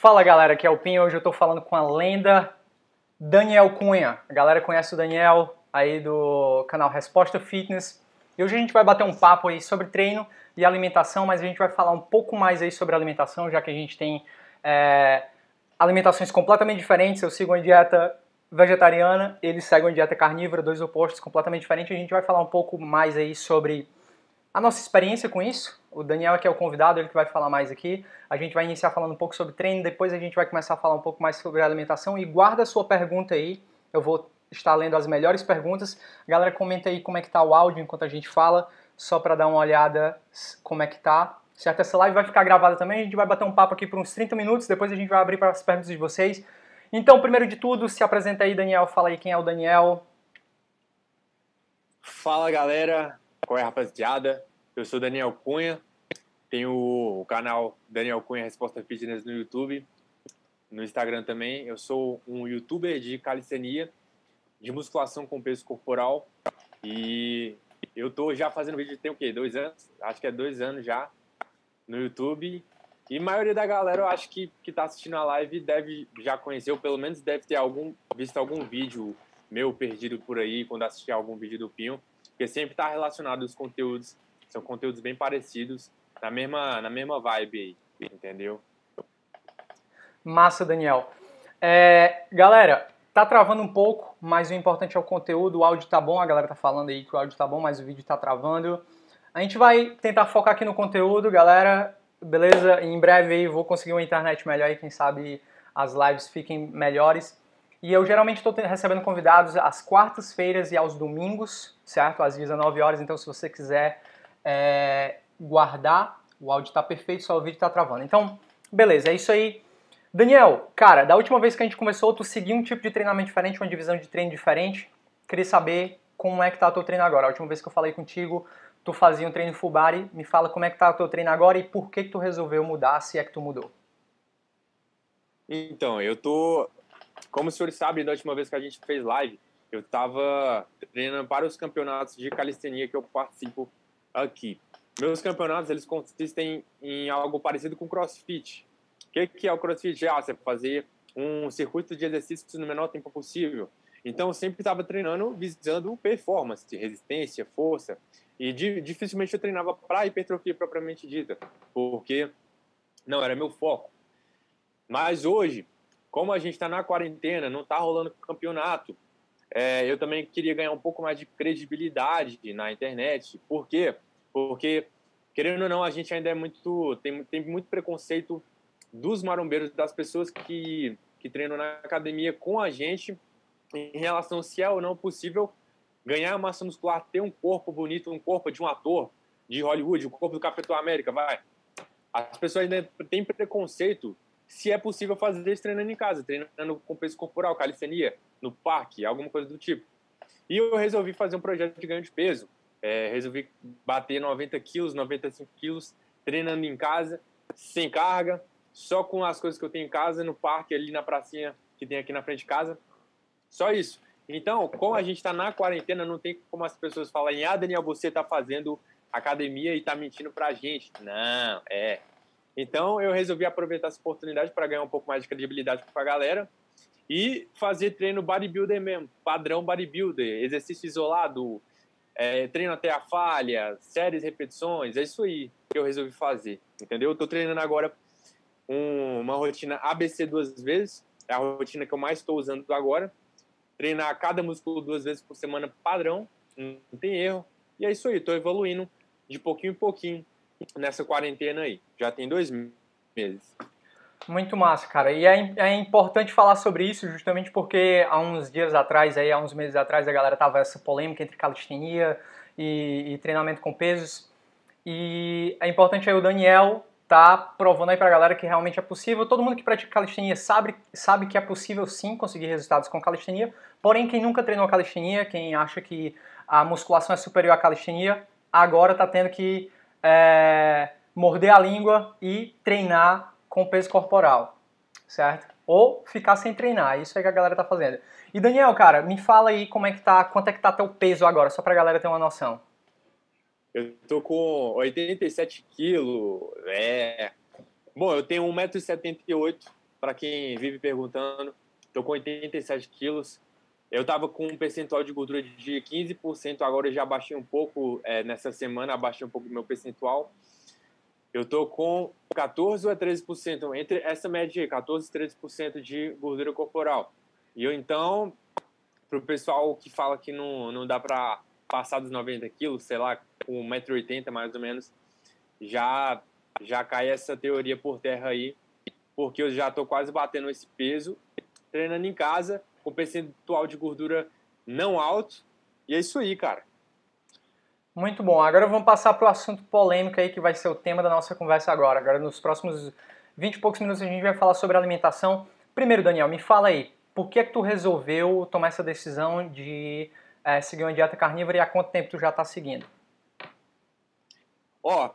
Fala galera, aqui é o Pinho. Hoje eu tô falando com a lenda Daniel Cunha. A galera conhece o Daniel aí do canal Resposta Fitness. E hoje a gente vai bater um papo aí sobre treino e alimentação, mas a gente vai falar um pouco mais aí sobre alimentação, já que a gente tem é, alimentações completamente diferentes. Eu sigo uma dieta vegetariana, ele segue uma dieta carnívora, dois opostos completamente diferentes. A gente vai falar um pouco mais aí sobre a nossa experiência com isso. O Daniel que é o convidado, ele que vai falar mais aqui. A gente vai iniciar falando um pouco sobre treino, depois a gente vai começar a falar um pouco mais sobre alimentação e guarda a sua pergunta aí. Eu vou estar lendo as melhores perguntas. Galera, comenta aí como é que tá o áudio enquanto a gente fala, só para dar uma olhada como é que tá. Certo? Essa live vai ficar gravada também, a gente vai bater um papo aqui por uns 30 minutos, depois a gente vai abrir para as perguntas de vocês. Então, primeiro de tudo, se apresenta aí, Daniel, fala aí quem é o Daniel. Fala, galera. Qual é, rapaziada? Eu sou Daniel Cunha, tenho o canal Daniel Cunha Resposta Fitness no YouTube, no Instagram também. Eu sou um youtuber de calistenia, de musculação com peso corporal e eu tô já fazendo vídeo tem o quê? Dois anos? Acho que é dois anos já no YouTube. E a maioria da galera, eu acho que, que tá assistindo a live deve já conhecer, ou pelo menos deve ter algum, visto algum vídeo meu perdido por aí, quando assistir algum vídeo do Pinho, porque sempre tá relacionado os conteúdos são conteúdos bem parecidos, na mesma, na mesma vibe aí, entendeu? Massa, Daniel. É, galera, tá travando um pouco, mas o importante é o conteúdo, o áudio tá bom, a galera tá falando aí que o áudio tá bom, mas o vídeo tá travando. A gente vai tentar focar aqui no conteúdo, galera, beleza? Em breve aí vou conseguir uma internet melhor aí, quem sabe as lives fiquem melhores. E eu geralmente estou recebendo convidados às quartas-feiras e aos domingos, certo? Às 19 horas, então se você quiser é, guardar, o áudio está perfeito, só o vídeo está travando. Então, beleza, é isso aí. Daniel, cara, da última vez que a gente começou, tu seguiu um tipo de treinamento diferente, uma divisão de treino diferente. Queria saber como é que tá o teu treino agora. A última vez que eu falei contigo, tu fazia um treino full body. Me fala como é que tá o teu treino agora e por que que tu resolveu mudar, se é que tu mudou. Então, eu tô... Como o senhor sabe, da última vez que a gente fez live, eu tava treinando para os campeonatos de calistenia que eu participo aqui. Meus campeonatos, eles consistem em algo parecido com crossfit. O que, que é o crossfit? Ah, você fazer um circuito de exercícios no menor tempo possível. Então, eu sempre estava treinando visando performance, resistência, força. E dificilmente eu treinava para hipertrofia propriamente dita, porque não era meu foco. Mas hoje, como a gente está na quarentena, não está rolando campeonato, é, eu também queria ganhar um pouco mais de credibilidade na internet. Por quê? Porque, querendo ou não, a gente ainda é muito. tem, tem muito preconceito dos marombeiros, das pessoas que, que treinam na academia com a gente em relação se é ou não possível ganhar massa muscular, ter um corpo bonito, um corpo de um ator de Hollywood, o corpo do Capitão América, vai. As pessoas ainda têm preconceito se é possível fazer isso treinando em casa, treinando com peso corporal, calistenia, no parque, alguma coisa do tipo. E eu resolvi fazer um projeto de ganho de peso. É, resolvi bater 90 quilos, 95 quilos, treinando em casa, sem carga, só com as coisas que eu tenho em casa, no parque, ali na pracinha que tem aqui na frente de casa. Só isso. Então, como a gente está na quarentena, não tem como as pessoas falarem, ah, Daniel, você está fazendo academia e está mentindo para a gente. Não, é. Então eu resolvi aproveitar essa oportunidade para ganhar um pouco mais de credibilidade com a galera e fazer treino bodybuilder mesmo, padrão bodybuilder, exercício isolado, é, treino até a falha, séries, repetições, é isso aí que eu resolvi fazer, entendeu? Eu tô treinando agora um, uma rotina ABC duas vezes, é a rotina que eu mais estou usando agora, treinar cada músculo duas vezes por semana padrão, não tem erro, e é isso aí, estou evoluindo de pouquinho em pouquinho, nessa quarentena aí. Já tem dois meses. Muito massa, cara. E é, é importante falar sobre isso justamente porque há uns dias atrás, aí, há uns meses atrás, a galera tava essa polêmica entre calistenia e, e treinamento com pesos. E é importante aí o Daniel tá provando aí pra galera que realmente é possível. Todo mundo que pratica calistenia sabe, sabe que é possível sim conseguir resultados com calistenia. Porém, quem nunca treinou calistenia, quem acha que a musculação é superior à calistenia, agora tá tendo que é, morder a língua e treinar com peso corporal, certo? Ou ficar sem treinar, isso é que a galera tá fazendo. E Daniel, cara, me fala aí como é que tá, quanto é que tá teu peso agora, só pra galera ter uma noção. Eu tô com 87 quilos, é... Bom, eu tenho 1,78m para quem vive perguntando, estou com 87 quilos. Eu estava com um percentual de gordura de 15%, agora eu já baixei um pouco, é, nessa semana abaixei um pouco o meu percentual. Eu tô com 14 a 13%, entre essa média aí, 14 a 13% de gordura corporal. E eu então, pro pessoal que fala que não, não dá para passar dos 90 quilos, sei lá, com 1,80m mais ou menos, já, já cai essa teoria por terra aí, porque eu já tô quase batendo esse peso, treinando em casa, com percentual de gordura não alto, e é isso aí, cara. Muito bom. Agora vamos passar para o assunto polêmico aí que vai ser o tema da nossa conversa agora. Agora nos próximos 20 e poucos minutos a gente vai falar sobre alimentação. Primeiro, Daniel, me fala aí, por que é que tu resolveu tomar essa decisão de é, seguir uma dieta carnívora e há quanto tempo tu já está seguindo? Ó,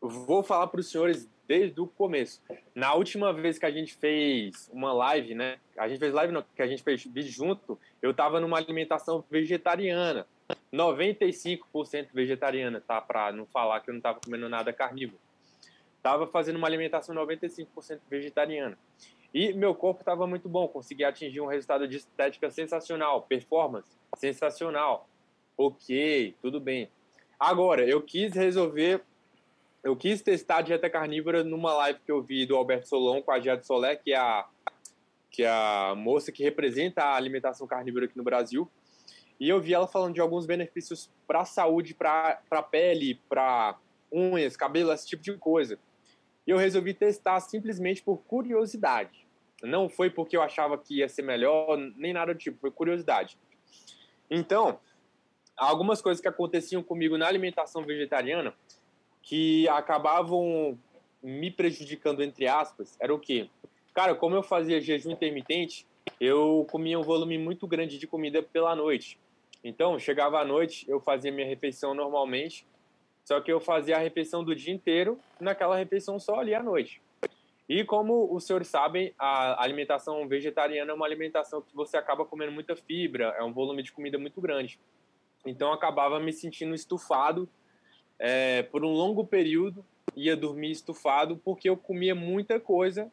vou falar para os senhores desde o começo. Na última vez que a gente fez uma live, né? A gente fez live, não, que a gente fez vídeo junto, eu estava numa alimentação vegetariana. 95% vegetariana, tá? Para não falar que eu não estava comendo nada carnívoro. Tava fazendo uma alimentação 95% vegetariana. E meu corpo estava muito bom, consegui atingir um resultado de estética sensacional, performance sensacional. Ok, tudo bem. Agora, eu quis resolver, eu quis testar a dieta carnívora numa live que eu vi do Alberto Solon com a Jade Solé, que é a, que é a moça que representa a alimentação carnívora aqui no Brasil. E eu vi ela falando de alguns benefícios para a saúde, para a pele, para unhas, cabelo, esse tipo de coisa. E eu resolvi testar simplesmente por curiosidade. Não foi porque eu achava que ia ser melhor, nem nada do tipo, foi curiosidade. Então, algumas coisas que aconteciam comigo na alimentação vegetariana que acabavam me prejudicando, entre aspas, era o quê? Cara, como eu fazia jejum intermitente, eu comia um volume muito grande de comida pela noite. Então, chegava à noite, eu fazia minha refeição normalmente, só que eu fazia a refeição do dia inteiro naquela refeição só ali à noite. E como os senhores sabem, a alimentação vegetariana é uma alimentação que você acaba comendo muita fibra, é um volume de comida muito grande. Então, eu acabava me sentindo estufado é, por um longo período, ia dormir estufado, porque eu comia muita coisa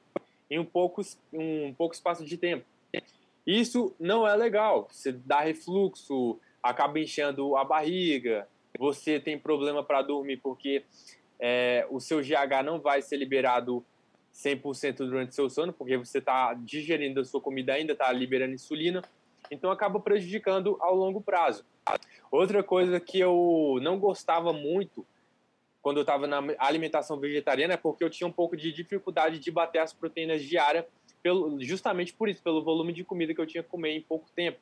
em um pouco, um pouco espaço de tempo. Isso não é legal. Você dá refluxo, acaba enchendo a barriga, você tem problema para dormir porque é, o seu GH não vai ser liberado 100% durante o seu sono, porque você está digerindo a sua comida ainda, está liberando insulina, então acaba prejudicando ao longo prazo. Outra coisa que eu não gostava muito quando eu estava na alimentação vegetariana é porque eu tinha um pouco de dificuldade de bater as proteínas diárias pelo, justamente por isso, pelo volume de comida que eu tinha que comer em pouco tempo.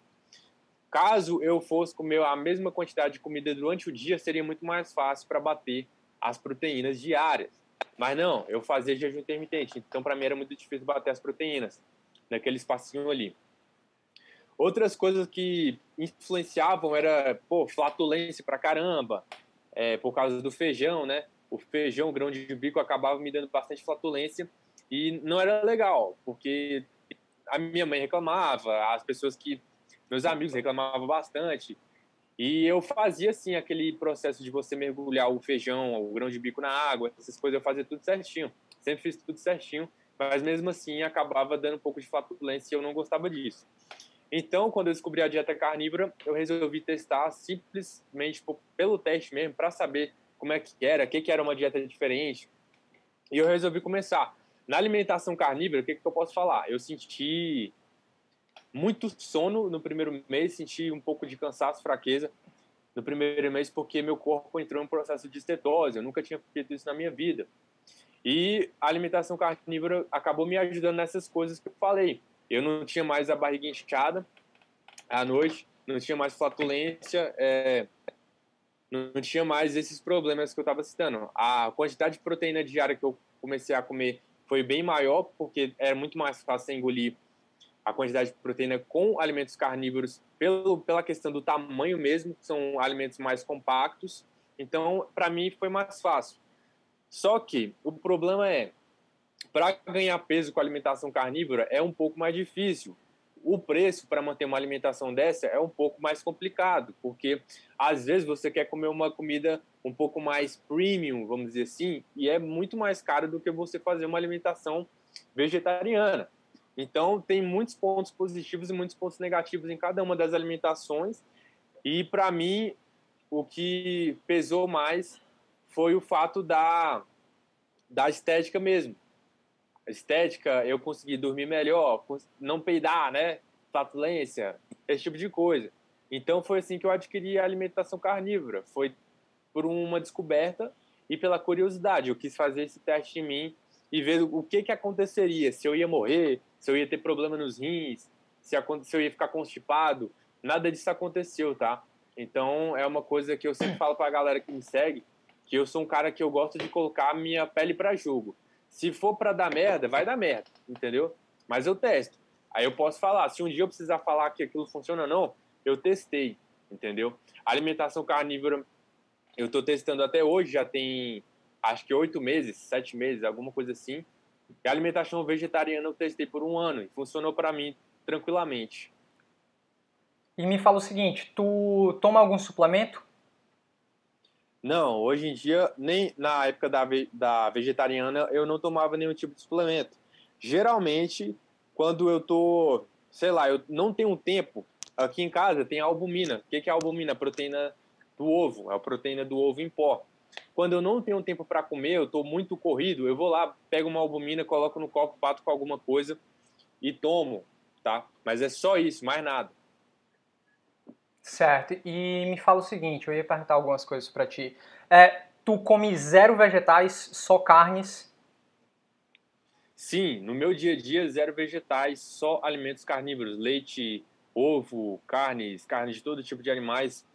Caso eu fosse comer a mesma quantidade de comida durante o dia, seria muito mais fácil para bater as proteínas diárias. Mas não, eu fazia jejum intermitente, então para mim era muito difícil bater as proteínas naquele espacinho ali. Outras coisas que influenciavam era, pô, flatulência pra caramba, é, por causa do feijão, né? O feijão, o grão de bico, acabava me dando bastante flatulência e não era legal, porque a minha mãe reclamava, as pessoas que. meus amigos reclamavam bastante. E eu fazia, assim, aquele processo de você mergulhar o feijão, o grão de bico na água, essas coisas, eu fazia tudo certinho. Sempre fiz tudo certinho, mas mesmo assim acabava dando um pouco de flatulência e eu não gostava disso. Então, quando eu descobri a dieta carnívora, eu resolvi testar simplesmente pelo teste mesmo, para saber como é que era, o que, que era uma dieta diferente. E eu resolvi começar. Na alimentação carnívora, o que, que eu posso falar? Eu senti muito sono no primeiro mês, senti um pouco de cansaço, fraqueza no primeiro mês, porque meu corpo entrou em um processo de estetose. Eu nunca tinha feito isso na minha vida. E a alimentação carnívora acabou me ajudando nessas coisas que eu falei. Eu não tinha mais a barriga inchada à noite, não tinha mais flatulência, é, não tinha mais esses problemas que eu estava citando. A quantidade de proteína diária que eu comecei a comer foi bem maior, porque era muito mais fácil engolir a quantidade de proteína com alimentos carnívoros pelo, pela questão do tamanho mesmo, que são alimentos mais compactos. Então, para mim, foi mais fácil. Só que o problema é, para ganhar peso com alimentação carnívora é um pouco mais difícil. O preço para manter uma alimentação dessa é um pouco mais complicado, porque às vezes você quer comer uma comida um pouco mais premium, vamos dizer assim, e é muito mais caro do que você fazer uma alimentação vegetariana. Então, tem muitos pontos positivos e muitos pontos negativos em cada uma das alimentações. E, para mim, o que pesou mais foi o fato da, da estética mesmo. Estética, eu consegui dormir melhor, não peidar, né? Flatulência, esse tipo de coisa. Então, foi assim que eu adquiri a alimentação carnívora. Foi por uma descoberta e pela curiosidade. Eu quis fazer esse teste em mim e ver o que, que aconteceria, se eu ia morrer, se eu ia ter problema nos rins, se, se eu ia ficar constipado. Nada disso aconteceu, tá? Então é uma coisa que eu sempre falo para a galera que me segue, que eu sou um cara que eu gosto de colocar minha pele para jogo. Se for para dar merda, vai dar merda, entendeu? Mas eu testo. Aí eu posso falar, se um dia eu precisar falar que aquilo funciona ou não, eu testei, entendeu? A alimentação carnívora eu estou testando até hoje, já tem acho que oito meses, sete meses, alguma coisa assim. E a alimentação vegetariana eu testei por um ano e funcionou para mim tranquilamente. E me fala o seguinte, tu toma algum suplemento? Não, hoje em dia, nem na época da, da vegetariana, eu não tomava nenhum tipo de suplemento. Geralmente, quando eu tô, sei lá, eu não tenho tempo, aqui em casa tem albumina. O que é albumina? Proteína do ovo, é a proteína do ovo em pó. Quando eu não tenho tempo para comer, eu estou muito corrido, eu vou lá, pego uma albumina, coloco no copo, bato com alguma coisa e tomo, tá? Mas é só isso, mais nada. Certo. E me fala o seguinte, eu ia perguntar algumas coisas para ti. É, tu come zero vegetais, só carnes? Sim, no meu dia a dia zero vegetais, só alimentos carnívoros, leite, ovo, carnes, carnes de todo tipo de animais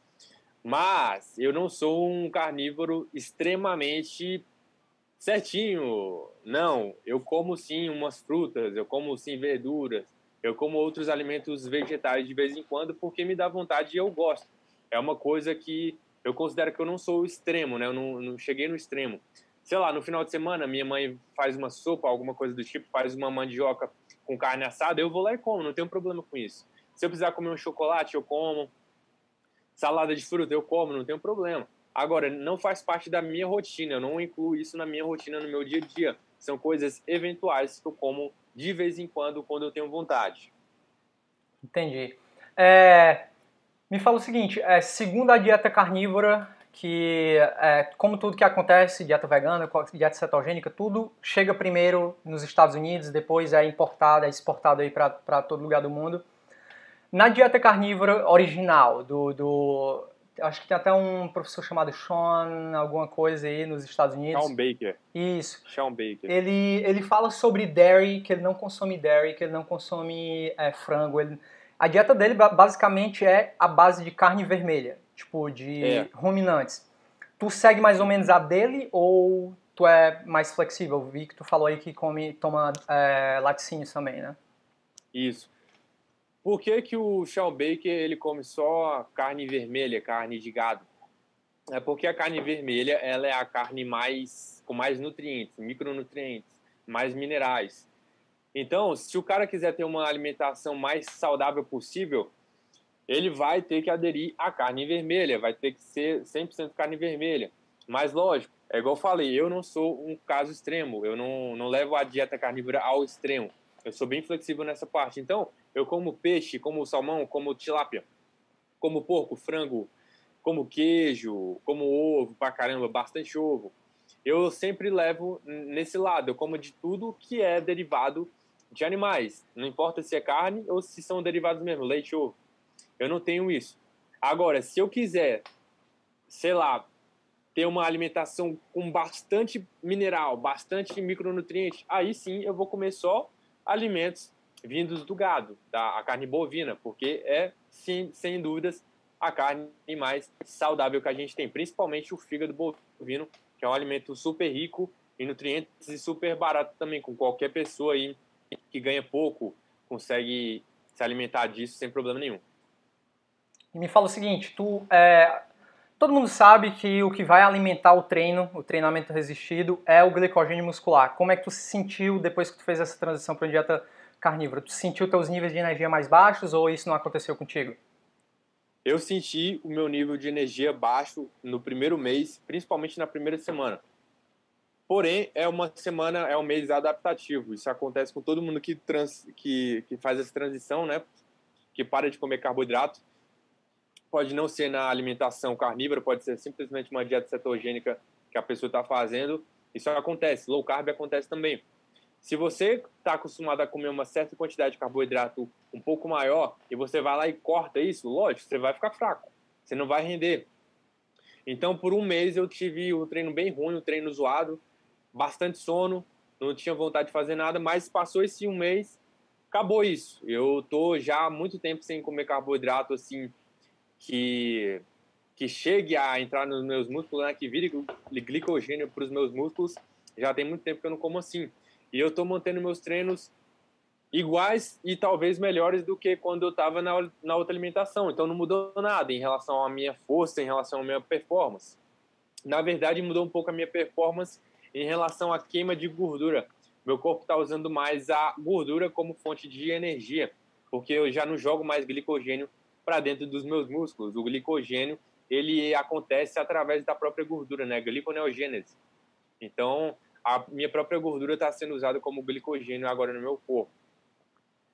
mas eu não sou um carnívoro extremamente certinho. Não, eu como sim umas frutas, eu como sim verduras, eu como outros alimentos vegetais de vez em quando porque me dá vontade e eu gosto. É uma coisa que eu considero que eu não sou extremo, né? Eu não, não cheguei no extremo. Sei lá, no final de semana, minha mãe faz uma sopa, alguma coisa do tipo, faz uma mandioca com carne assada, eu vou lá e como, não tenho problema com isso. Se eu precisar comer um chocolate, eu como. Salada de fruta eu como, não tem problema. Agora, não faz parte da minha rotina, eu não incluo isso na minha rotina, no meu dia a dia. São coisas eventuais que eu como de vez em quando, quando eu tenho vontade. Entendi. É, me fala o seguinte, é, segundo a dieta carnívora, que é, como tudo que acontece, dieta vegana, dieta cetogênica, tudo chega primeiro nos Estados Unidos, depois é importado, é exportado aí para todo lugar do mundo. Na dieta carnívora original, do, do, Acho que tem até um professor chamado Sean, alguma coisa aí nos Estados Unidos. Sean Baker. Isso. Sean Baker. Ele, ele fala sobre dairy, que ele não consome dairy, que ele não consome é, frango. Ele, a dieta dele basicamente é a base de carne vermelha, tipo de é. ruminantes. Tu segue mais ou menos a dele ou tu é mais flexível? Vi que tu falou aí que come, toma é, laticínios também, né? Isso. Por que, que o Sean Baker ele come só carne vermelha, carne de gado? É porque a carne vermelha ela é a carne mais com mais nutrientes, micronutrientes, mais minerais. Então, se o cara quiser ter uma alimentação mais saudável possível, ele vai ter que aderir à carne vermelha, vai ter que ser 100% carne vermelha. Mas lógico, é igual eu falei, eu não sou um caso extremo, eu não, não levo a dieta carnívora ao extremo. Eu sou bem flexível nessa parte. Então, eu como peixe, como salmão, como tilápia, como porco, frango, como queijo, como ovo pra caramba, bastante ovo. Eu sempre levo nesse lado, eu como de tudo que é derivado de animais. Não importa se é carne ou se são derivados mesmo, leite ovo. Eu não tenho isso. Agora, se eu quiser, sei lá, ter uma alimentação com bastante mineral, bastante micronutrientes, aí sim eu vou comer só alimentos vindos do gado, da carne bovina, porque é, sim, sem dúvidas, a carne mais saudável que a gente tem, principalmente o fígado bovino, que é um alimento super rico em nutrientes e super barato também, com qualquer pessoa aí que ganha pouco consegue se alimentar disso sem problema nenhum. E me fala o seguinte, tu é, todo mundo sabe que o que vai alimentar o treino, o treinamento resistido, é o glicogênio muscular. Como é que tu se sentiu depois que tu fez essa transição para uma dieta carnívoro, tu sentiu teus níveis de energia mais baixos ou isso não aconteceu contigo? Eu senti o meu nível de energia baixo no primeiro mês, principalmente na primeira semana. Porém, é uma semana, é um mês adaptativo. Isso acontece com todo mundo que, trans, que, que faz essa transição, né? Que para de comer carboidrato. Pode não ser na alimentação carnívora, pode ser simplesmente uma dieta cetogênica que a pessoa está fazendo. Isso acontece. Low carb acontece também. Se você está acostumado a comer uma certa quantidade de carboidrato um pouco maior e você vai lá e corta isso, lógico, você vai ficar fraco. Você não vai render. Então, por um mês eu tive o um treino bem ruim, um treino zoado, bastante sono, não tinha vontade de fazer nada, mas passou esse um mês, acabou isso. Eu tô já há muito tempo sem comer carboidrato assim que que chegue a entrar nos meus músculos, né, que vire glicogênio para os meus músculos. Já tem muito tempo que eu não como assim. E eu estou mantendo meus treinos iguais e talvez melhores do que quando eu estava na, na outra alimentação. Então não mudou nada em relação à minha força, em relação à minha performance. Na verdade, mudou um pouco a minha performance em relação à queima de gordura. Meu corpo está usando mais a gordura como fonte de energia, porque eu já não jogo mais glicogênio para dentro dos meus músculos. O glicogênio ele acontece através da própria gordura, né? Gliconeogênese. Então, a minha própria gordura está sendo usada como glicogênio agora no meu corpo.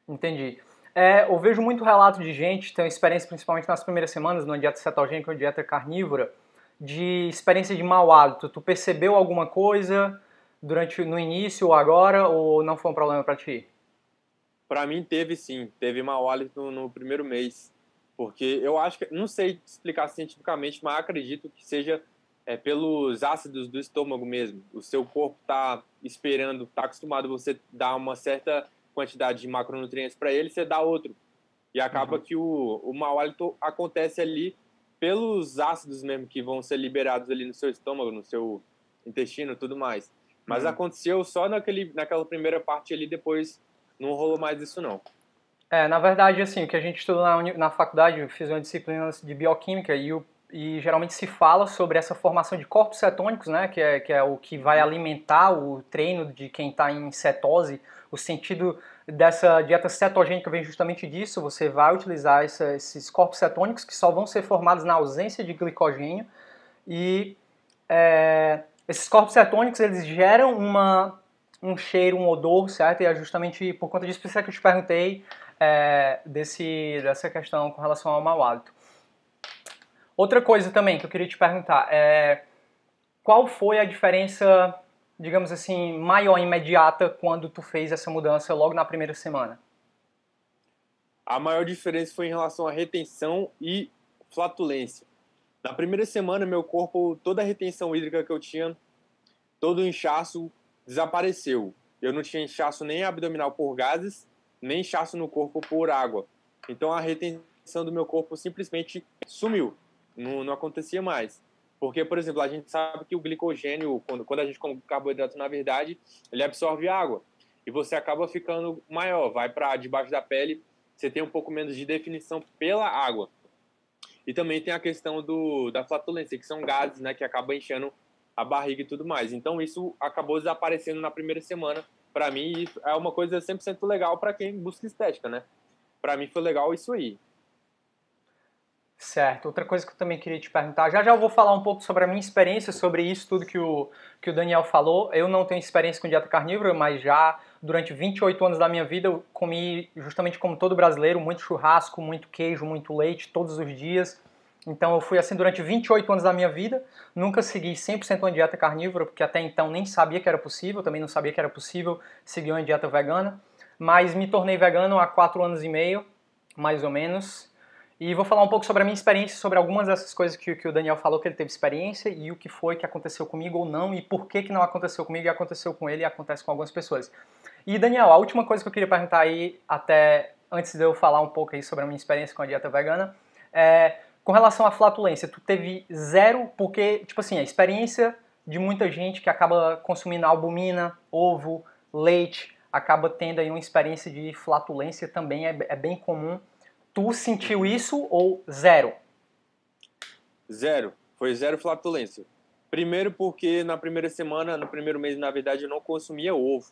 Entendi. É, eu vejo muito relato de gente, tem experiência principalmente nas primeiras semanas, numa dieta cetogênica ou dieta carnívora, de experiência de mau hálito. Tu percebeu alguma coisa durante no início ou agora, ou não foi um problema para ti? Para mim teve sim, teve mau hálito no, no primeiro mês, porque eu acho que, não sei explicar cientificamente, mas acredito que seja é, pelos ácidos do estômago mesmo. O seu corpo está esperando, está acostumado você dar uma certa quantidade de macronutrientes para ele, você dá outro. E acaba uhum. que o, o mau hálito acontece ali pelos ácidos mesmo que vão ser liberados ali no seu estômago, no seu intestino tudo mais. Mas uhum. aconteceu só naquele, naquela primeira parte ali, depois não rolou mais isso não. É, na verdade, assim, o que a gente estudou na, na faculdade, eu fiz uma disciplina de bioquímica e o e geralmente se fala sobre essa formação de corpos cetônicos, né, que é, que é o que vai alimentar o treino de quem está em cetose. O sentido dessa dieta cetogênica vem justamente disso, você vai utilizar essa, esses corpos cetônicos que só vão ser formados na ausência de glicogênio e é, esses corpos cetônicos eles geram uma, um cheiro, um odor, certo? E é justamente por conta disso que eu te perguntei é, desse, dessa questão com relação ao mau hálito. Outra coisa também que eu queria te perguntar é qual foi a diferença, digamos assim, maior imediata quando tu fez essa mudança logo na primeira semana? A maior diferença foi em relação à retenção e flatulência. Na primeira semana, meu corpo, toda a retenção hídrica que eu tinha, todo o inchaço desapareceu. Eu não tinha inchaço nem abdominal por gases, nem inchaço no corpo por água. Então a retenção do meu corpo simplesmente sumiu não, não acontecia mais. Porque, por exemplo, a gente sabe que o glicogênio, quando, quando a gente come carboidrato, na verdade, ele absorve água. E você acaba ficando maior, vai para debaixo da pele, você tem um pouco menos de definição pela água. E também tem a questão do, da flatulência, que são gases né, que acabam enchendo a barriga e tudo mais. Então, isso acabou desaparecendo na primeira semana. Para mim, é uma coisa 100% legal para quem busca estética, né? Para mim foi legal isso aí. Certo. Outra coisa que eu também queria te perguntar, já já eu vou falar um pouco sobre a minha experiência sobre isso tudo que o, que o Daniel falou. Eu não tenho experiência com dieta carnívora, mas já durante 28 anos da minha vida eu comi, justamente como todo brasileiro, muito churrasco, muito queijo, muito leite todos os dias. Então eu fui assim durante 28 anos da minha vida, nunca segui 100% uma dieta carnívora, porque até então nem sabia que era possível, também não sabia que era possível seguir uma dieta vegana, mas me tornei vegano há 4 anos e meio, mais ou menos, e vou falar um pouco sobre a minha experiência, sobre algumas dessas coisas que, que o Daniel falou que ele teve experiência e o que foi que aconteceu comigo ou não, e por que, que não aconteceu comigo e aconteceu com ele e acontece com algumas pessoas. E Daniel, a última coisa que eu queria perguntar aí, até antes de eu falar um pouco aí sobre a minha experiência com a dieta vegana, é com relação à flatulência, tu teve zero, porque, tipo assim, a experiência de muita gente que acaba consumindo albumina, ovo, leite, acaba tendo aí uma experiência de flatulência também, é, é bem comum. Tu sentiu isso ou zero? Zero. Foi zero flatulência. Primeiro porque na primeira semana, no primeiro mês, na verdade, eu não consumia ovo,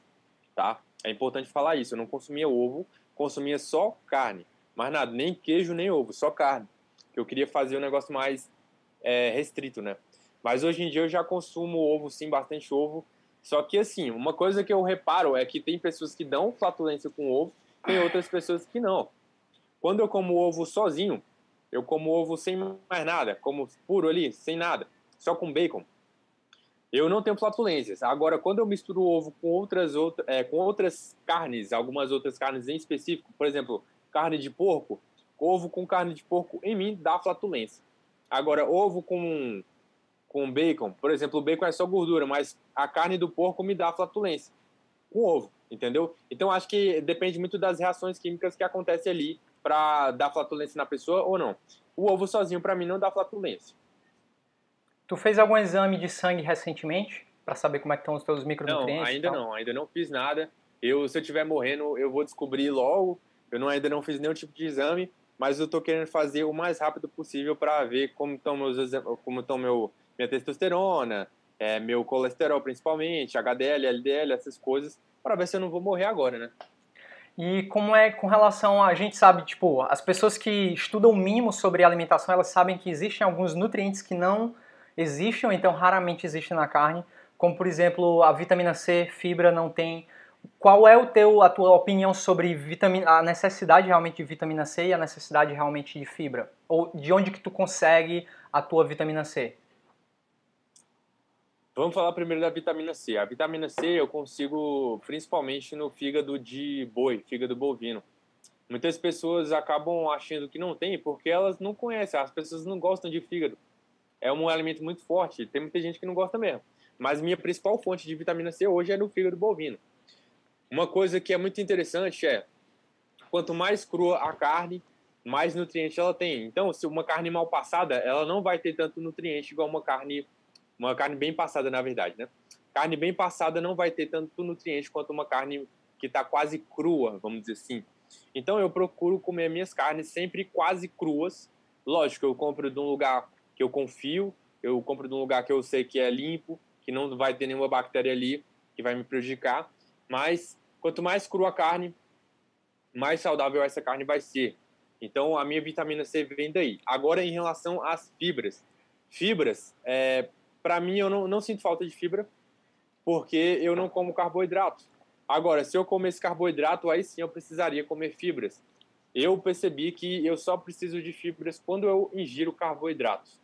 tá? É importante falar isso. Eu não consumia ovo, consumia só carne. Mas nada, nem queijo, nem ovo, só carne. Eu queria fazer um negócio mais é, restrito, né? Mas hoje em dia eu já consumo ovo, sim, bastante ovo. Só que, assim, uma coisa que eu reparo é que tem pessoas que dão flatulência com ovo, tem outras pessoas que não. Quando eu como ovo sozinho, eu como ovo sem mais nada, como puro ali, sem nada, só com bacon. Eu não tenho flatulências. Agora, quando eu misturo ovo com outras, outra, é, com outras carnes, algumas outras carnes em específico, por exemplo, carne de porco, ovo com carne de porco em mim dá flatulência. Agora, ovo com, com bacon, por exemplo, o bacon é só gordura, mas a carne do porco me dá flatulência com ovo, entendeu? Então, acho que depende muito das reações químicas que acontecem ali para dar flatulência na pessoa ou não. O ovo sozinho, para mim, não dá flatulência. Tu fez algum exame de sangue recentemente para saber como é que estão os teus micronutrientes? Não, ainda não, ainda não fiz nada. Eu, se eu estiver morrendo, eu vou descobrir logo. Eu não, ainda não fiz nenhum tipo de exame, mas eu estou querendo fazer o mais rápido possível para ver como estão meus como estão meu minha testosterona, é, meu colesterol principalmente, HDL, LDL, essas coisas, para ver se eu não vou morrer agora, né? E como é com relação a, a gente sabe, tipo, as pessoas que estudam mínimo sobre alimentação, elas sabem que existem alguns nutrientes que não existem ou então raramente existem na carne, como por exemplo, a vitamina C, fibra não tem. Qual é o teu a tua opinião sobre vitamina, a necessidade realmente de vitamina C e a necessidade realmente de fibra? Ou de onde que tu consegue a tua vitamina C? Vamos falar primeiro da vitamina C. A vitamina C eu consigo principalmente no fígado de boi, fígado bovino. Muitas pessoas acabam achando que não tem porque elas não conhecem, as pessoas não gostam de fígado. É um alimento muito forte, tem muita gente que não gosta mesmo. Mas minha principal fonte de vitamina C hoje é no fígado bovino. Uma coisa que é muito interessante é quanto mais crua a carne, mais nutriente ela tem. Então, se uma carne mal passada, ela não vai ter tanto nutriente igual uma carne uma carne bem passada, na verdade, né? Carne bem passada não vai ter tanto nutriente quanto uma carne que está quase crua, vamos dizer assim. Então eu procuro comer minhas carnes sempre quase cruas. Lógico, eu compro de um lugar que eu confio, eu compro de um lugar que eu sei que é limpo, que não vai ter nenhuma bactéria ali que vai me prejudicar. Mas quanto mais crua a carne, mais saudável essa carne vai ser. Então a minha vitamina C vem daí. Agora em relação às fibras, fibras, é, para mim, eu não, não sinto falta de fibra, porque eu não como carboidrato. Agora, se eu comesse carboidrato, aí sim eu precisaria comer fibras. Eu percebi que eu só preciso de fibras quando eu ingiro carboidratos.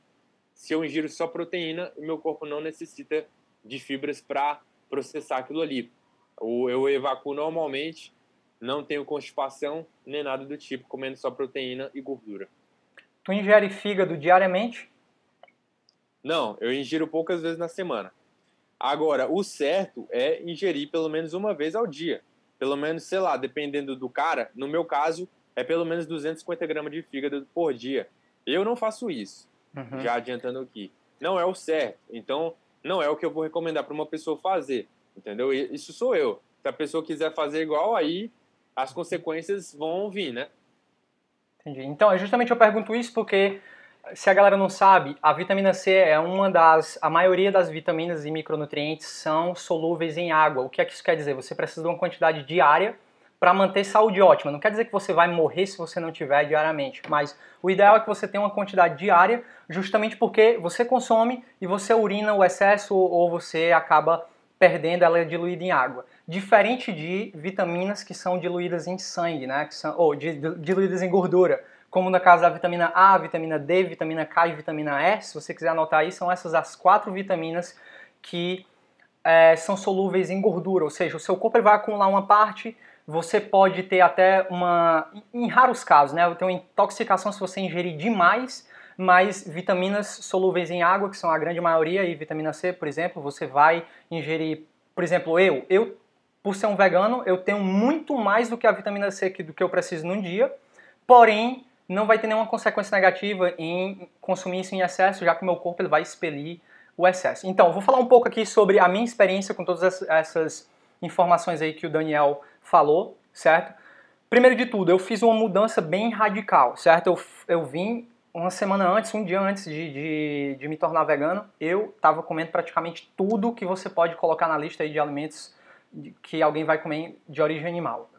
Se eu ingiro só proteína, meu corpo não necessita de fibras para processar aquilo ali. Eu evacuo normalmente, não tenho constipação nem nada do tipo, comendo só proteína e gordura. Tu ingere fígado diariamente? Não, eu ingiro poucas vezes na semana. Agora, o certo é ingerir pelo menos uma vez ao dia. Pelo menos, sei lá, dependendo do cara, no meu caso, é pelo menos 250 gramas de fígado por dia. Eu não faço isso, uhum. já adiantando aqui. Não é o certo. Então, não é o que eu vou recomendar para uma pessoa fazer. Entendeu? Isso sou eu. Se a pessoa quiser fazer igual, aí as consequências vão vir, né? Entendi. Então, justamente eu pergunto isso porque se a galera não sabe, a vitamina C é uma das. A maioria das vitaminas e micronutrientes são solúveis em água. O que é que isso quer dizer? Você precisa de uma quantidade diária para manter saúde ótima. Não quer dizer que você vai morrer se você não tiver diariamente, mas o ideal é que você tenha uma quantidade diária, justamente porque você consome e você urina o excesso ou você acaba perdendo ela diluída em água. Diferente de vitaminas que são diluídas em sangue, né? Que são, ou diluídas em gordura como no caso da vitamina A, vitamina D, vitamina K e vitamina E. Se você quiser anotar aí, são essas as quatro vitaminas que é, são solúveis em gordura, ou seja, o seu corpo vai acumular uma parte, você pode ter até uma, em raros casos, né, ter uma intoxicação se você ingerir demais, mas vitaminas solúveis em água, que são a grande maioria, e vitamina C, por exemplo, você vai ingerir, por exemplo, eu, eu por ser um vegano, eu tenho muito mais do que a vitamina C do que eu preciso num dia, porém não vai ter nenhuma consequência negativa em consumir isso em excesso, já que o meu corpo ele vai expelir o excesso. Então, vou falar um pouco aqui sobre a minha experiência com todas essas informações aí que o Daniel falou, certo? Primeiro de tudo, eu fiz uma mudança bem radical, certo? Eu, eu vim uma semana antes, um dia antes de, de, de me tornar vegano, eu estava comendo praticamente tudo que você pode colocar na lista aí de alimentos que alguém vai comer de origem animal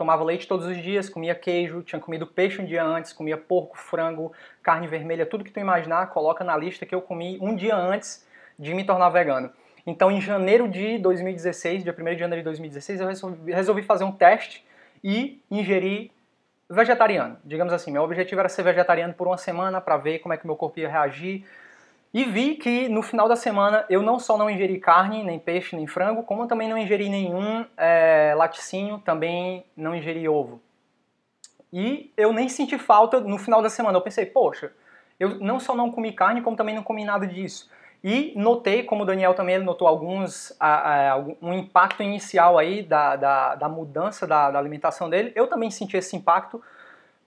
tomava leite todos os dias, comia queijo, tinha comido peixe um dia antes, comia porco, frango, carne vermelha, tudo que tu imaginar, coloca na lista que eu comi um dia antes de me tornar vegano. Então, em janeiro de 2016, dia 1 de janeiro de 2016, eu resolvi, resolvi fazer um teste e ingerir vegetariano. Digamos assim, meu objetivo era ser vegetariano por uma semana para ver como é que meu corpo ia reagir. E vi que no final da semana eu não só não ingeri carne, nem peixe, nem frango, como também não ingeri nenhum é, laticínio, também não ingeri ovo. E eu nem senti falta no final da semana. Eu pensei, poxa, eu não só não comi carne, como também não comi nada disso. E notei, como o Daniel também notou alguns, um impacto inicial aí da, da, da mudança da, da, alimentação dele. Eu também senti esse impacto,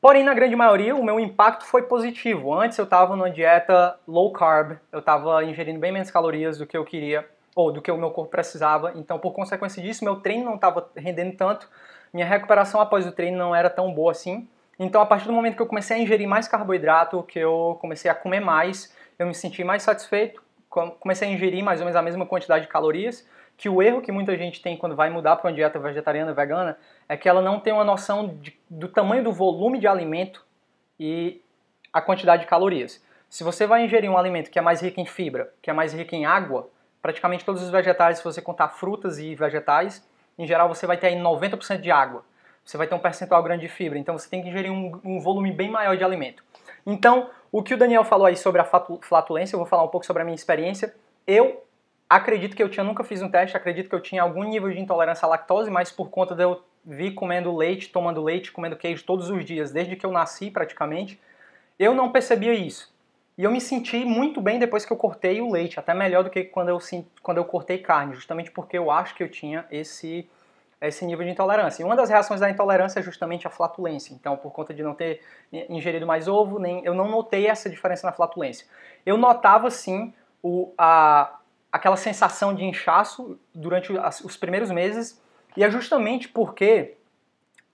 porém na grande maioria o meu impacto foi positivo. Antes eu estava numa dieta low carb, eu estava ingerindo bem menos calorias do que eu queria, ou do que o meu corpo precisava. Então por consequência disso, meu treino não estava rendendo tanto, minha recuperação após o treino não era tão boa assim. Então a partir do momento que eu comecei a ingerir mais carboidrato, que eu comecei a comer mais, eu me senti mais satisfeito, comecei a ingerir mais ou menos a mesma quantidade de calorias, que o erro que muita gente tem quando vai mudar para uma dieta vegetariana vegana é que ela não tem uma noção de, do tamanho do volume de alimento e a quantidade de calorias. Se você vai ingerir um alimento que é mais rico em fibra, que é mais rico em água, praticamente todos os vegetais, se você contar frutas e vegetais, em geral você vai ter aí 90% de água. Você vai ter um percentual grande de fibra, então você tem que ingerir um, um volume bem maior de alimento. Então, o que o Daniel falou aí sobre a flatulência, eu vou falar um pouco sobre a minha experiência. Eu acredito que eu tinha, nunca fiz um teste, acredito que eu tinha algum nível de intolerância à lactose, mas por conta de eu vir comendo leite, tomando leite, comendo queijo todos os dias, desde que eu nasci praticamente, eu não percebia isso. E eu me senti muito bem depois que eu cortei o leite, até melhor do que quando eu, quando eu cortei carne, justamente porque eu acho que eu tinha esse esse nível de intolerância. E uma das reações da intolerância é justamente a flatulência. Então, por conta de não ter ingerido mais ovo, nem eu não notei essa diferença na flatulência. Eu notava sim o, a, aquela sensação de inchaço durante os primeiros meses, e é justamente porque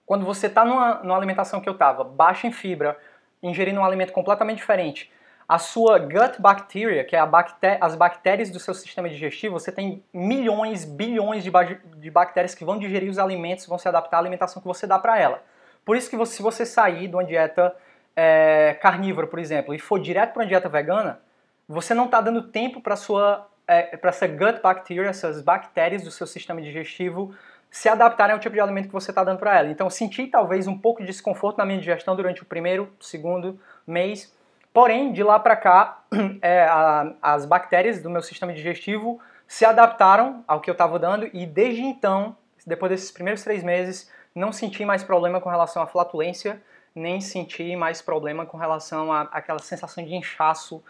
quando você está numa, numa alimentação que eu estava, baixa em fibra, ingerindo um alimento completamente diferente, a sua gut bacteria, que é bacté as bactérias do seu sistema digestivo, você tem milhões, bilhões de, de, bactérias que vão digerir os alimentos, vão se adaptar à alimentação que você dá para ela. Por isso que você, se você sair de uma dieta é, carnívora, por exemplo, e for direto para uma dieta vegana, você não está dando tempo para sua é, para essa gut bacteria, essas bactérias do seu sistema digestivo se adaptarem ao tipo de alimento que você está dando para ela. Então, senti talvez um pouco de desconforto na minha digestão durante o primeiro, segundo mês, Porém, de lá para cá, é, a, as bactérias do meu sistema digestivo se adaptaram ao que eu estava dando e desde então, depois desses primeiros três meses, não senti mais problema com relação à flatulência, nem senti mais problema com relação àquela sensação de inchaço.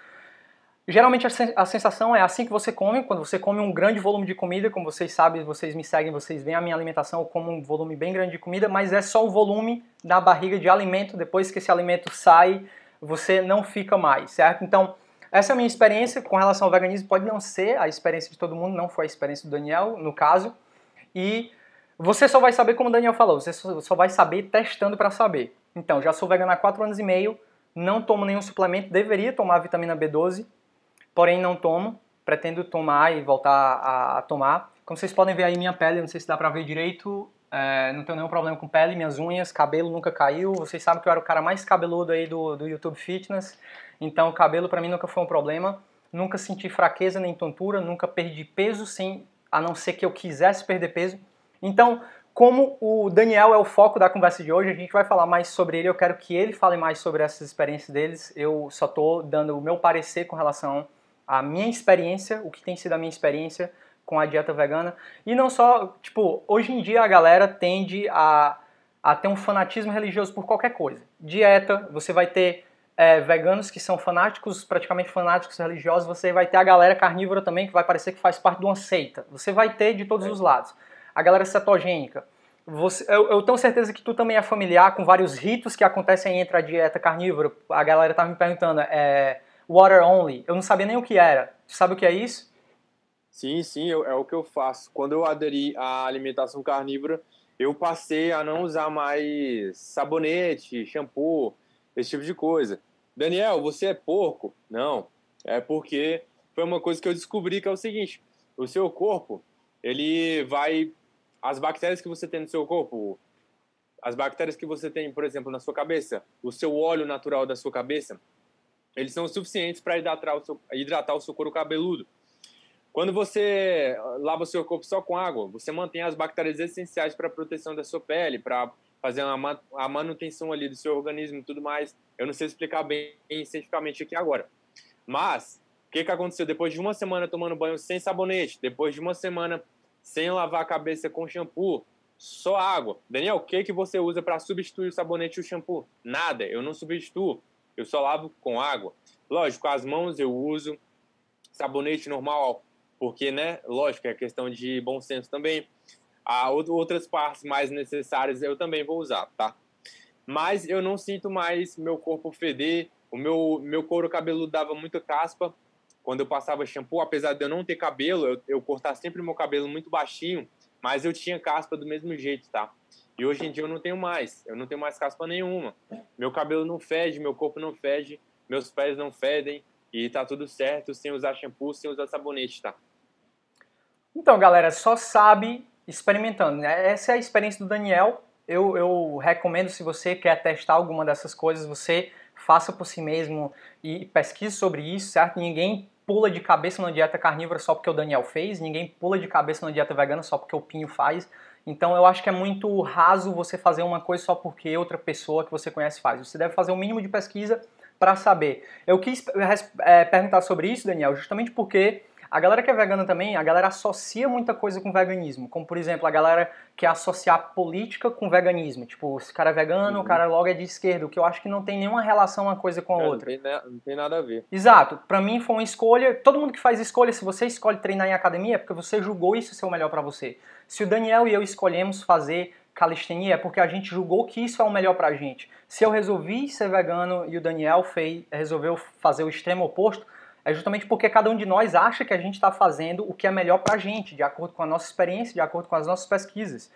Geralmente a sensação é assim que você come, quando você come um grande volume de comida, como vocês sabem, vocês me seguem, vocês veem a minha alimentação, eu como um volume bem grande de comida, mas é só o volume da barriga de alimento, depois que esse alimento sai você não fica mais, certo? Então, essa é a minha experiência com relação ao veganismo. Pode não ser a experiência de todo mundo, não foi a experiência do Daniel, no caso. E você só vai saber, como o Daniel falou, você só vai saber testando para saber. Então, já sou vegano há 4 anos e meio, não tomo nenhum suplemento, deveria tomar vitamina B12, porém não tomo, pretendo tomar e voltar a, a tomar. Como vocês podem ver aí minha pele, não sei se dá pra ver direito, é, não tenho nenhum problema com pele, minhas unhas, cabelo nunca caiu. Vocês sabem que eu era o cara mais cabeludo aí do, do YouTube Fitness, então cabelo para mim nunca foi um problema. Nunca senti fraqueza nem tontura, nunca perdi peso sem a não ser que eu quisesse perder peso. Então, como o Daniel é o foco da conversa de hoje, a gente vai falar mais sobre ele. Eu quero que ele fale mais sobre essas experiências deles. Eu só estou dando o meu parecer com relação à minha experiência, o que tem sido a minha experiência com a dieta vegana. E não só, tipo, hoje em dia a galera tende a, a ter um fanatismo religioso por qualquer coisa. Dieta, você vai ter é, veganos que são fanáticos, praticamente fanáticos religiosos, você vai ter a galera carnívora também, que vai parecer que faz parte de uma seita. Você vai ter de todos os lados. A galera cetogênica. Você, eu, eu, tenho certeza que tu também é familiar com vários ritos que acontecem entre a dieta carnívora. A galera tá me perguntando, é, water only. Eu não sabia nem o que era. Tu sabe o que é isso? Sim, sim, eu, é o que eu faço. Quando eu aderi à alimentação carnívora, eu passei a não usar mais sabonete, shampoo, esse tipo de coisa. Daniel, você é porco? Não, é porque foi uma coisa que eu descobri que é o seguinte: o seu corpo, ele vai. As bactérias que você tem no seu corpo, as bactérias que você tem, por exemplo, na sua cabeça, o seu óleo natural da sua cabeça, eles são suficientes para hidratar, o seu, hidratar o seu couro cabeludo. Quando você lava o seu corpo só com água, você mantém as bactérias essenciais para a proteção da sua pele, para fazer uma, a manutenção ali do seu organismo e tudo mais. Eu não sei explicar bem cientificamente aqui agora. Mas, o que, que aconteceu? Depois de uma semana tomando banho sem sabonete, depois de uma semana sem lavar a cabeça com shampoo, só água. Daniel, o que, que você usa para substituir o sabonete e o shampoo? Nada, eu não substituo. Eu só lavo com água. Lógico, as mãos eu uso sabonete normal, porque, né, lógico, é questão de bom senso também. A outras partes mais necessárias eu também vou usar, tá? Mas eu não sinto mais meu corpo feder, o meu, meu couro cabeludo dava muita caspa quando eu passava shampoo, apesar de eu não ter cabelo, eu, eu sempre meu cabelo muito baixinho, mas eu tinha caspa do mesmo jeito, tá? E hoje em dia eu não tenho mais, eu não tenho mais caspa nenhuma. Meu cabelo não fede, meu corpo não fede, meus pés não fedem e tá tudo certo sem usar shampoo, sem usar sabonete, tá? Então, galera, só sabe experimentando. Né? Essa é a experiência do Daniel. Eu, eu recomendo, se você quer testar alguma dessas coisas, você faça por si mesmo e pesquise sobre isso, certo? Ninguém pula de cabeça na dieta carnívora só porque o Daniel fez, ninguém pula de cabeça na dieta vegana só porque o Pinho faz. Então eu acho que é muito raso você fazer uma coisa só porque outra pessoa que você conhece faz. Você deve fazer o um mínimo de pesquisa para saber. Eu quis é, perguntar sobre isso, Daniel, justamente porque a galera que é vegana também, a galera associa muita coisa com veganismo, como por exemplo, a galera que associar política com veganismo. Tipo, se o cara é vegano, uhum. o cara logo é de esquerda, o que eu acho que não tem nenhuma relação uma coisa com a é, outra. Não tem, não tem, nada a ver. Exato. Para mim foi uma escolha. Todo mundo que faz escolha, se você escolhe treinar em academia, é porque você julgou isso ser o melhor para você. Se o Daniel e eu escolhemos fazer calistenia, é porque a gente julgou que isso é o melhor pra gente. Se eu resolvi ser vegano e o Daniel fez, resolveu fazer o extremo oposto, é justamente porque cada um de nós acha que a gente está fazendo o que é melhor para a gente, de acordo com a nossa experiência, de acordo com as nossas pesquisas.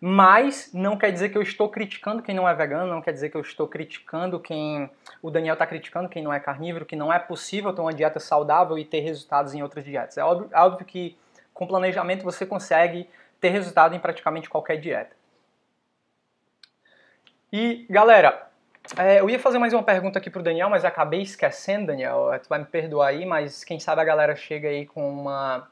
Mas não quer dizer que eu estou criticando quem não é vegano, não quer dizer que eu estou criticando quem. O Daniel está criticando quem não é carnívoro, que não é possível ter uma dieta saudável e ter resultados em outras dietas. É óbvio, é óbvio que com planejamento você consegue ter resultado em praticamente qualquer dieta. E galera, é, eu ia fazer mais uma pergunta aqui pro Daniel, mas acabei esquecendo, Daniel. É, tu vai me perdoar aí, mas quem sabe a galera chega aí com uma,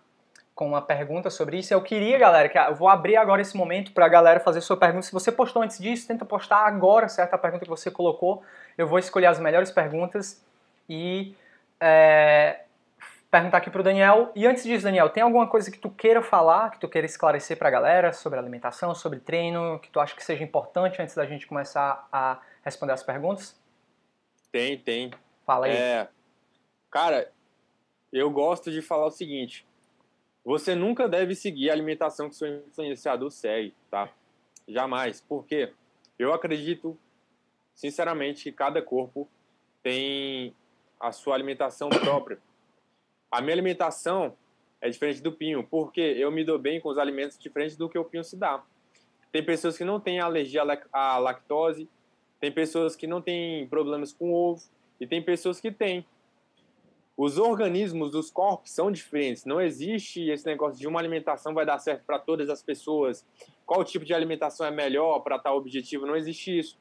com uma pergunta sobre isso. Eu queria, galera, que eu vou abrir agora esse momento para a galera fazer sua pergunta. Se você postou antes disso, tenta postar agora, certo? A pergunta que você colocou. Eu vou escolher as melhores perguntas e é, perguntar aqui pro Daniel. E antes disso, Daniel, tem alguma coisa que tu queira falar, que tu queira esclarecer para a galera sobre alimentação, sobre treino, que tu acha que seja importante antes da gente começar a responder as perguntas? Tem, tem. Fala aí. É, cara, eu gosto de falar o seguinte: você nunca deve seguir a alimentação que seu influenciador segue, tá? Jamais. Por quê? Eu acredito, sinceramente, que cada corpo tem a sua alimentação própria. A minha alimentação é diferente do Pinho, porque eu me dou bem com os alimentos diferentes do que o Pinho se dá. Tem pessoas que não têm alergia à lactose, tem pessoas que não têm problemas com ovo e tem pessoas que têm. Os organismos dos corpos são diferentes. Não existe esse negócio de uma alimentação vai dar certo para todas as pessoas. Qual tipo de alimentação é melhor para tal objetivo? Não existe isso.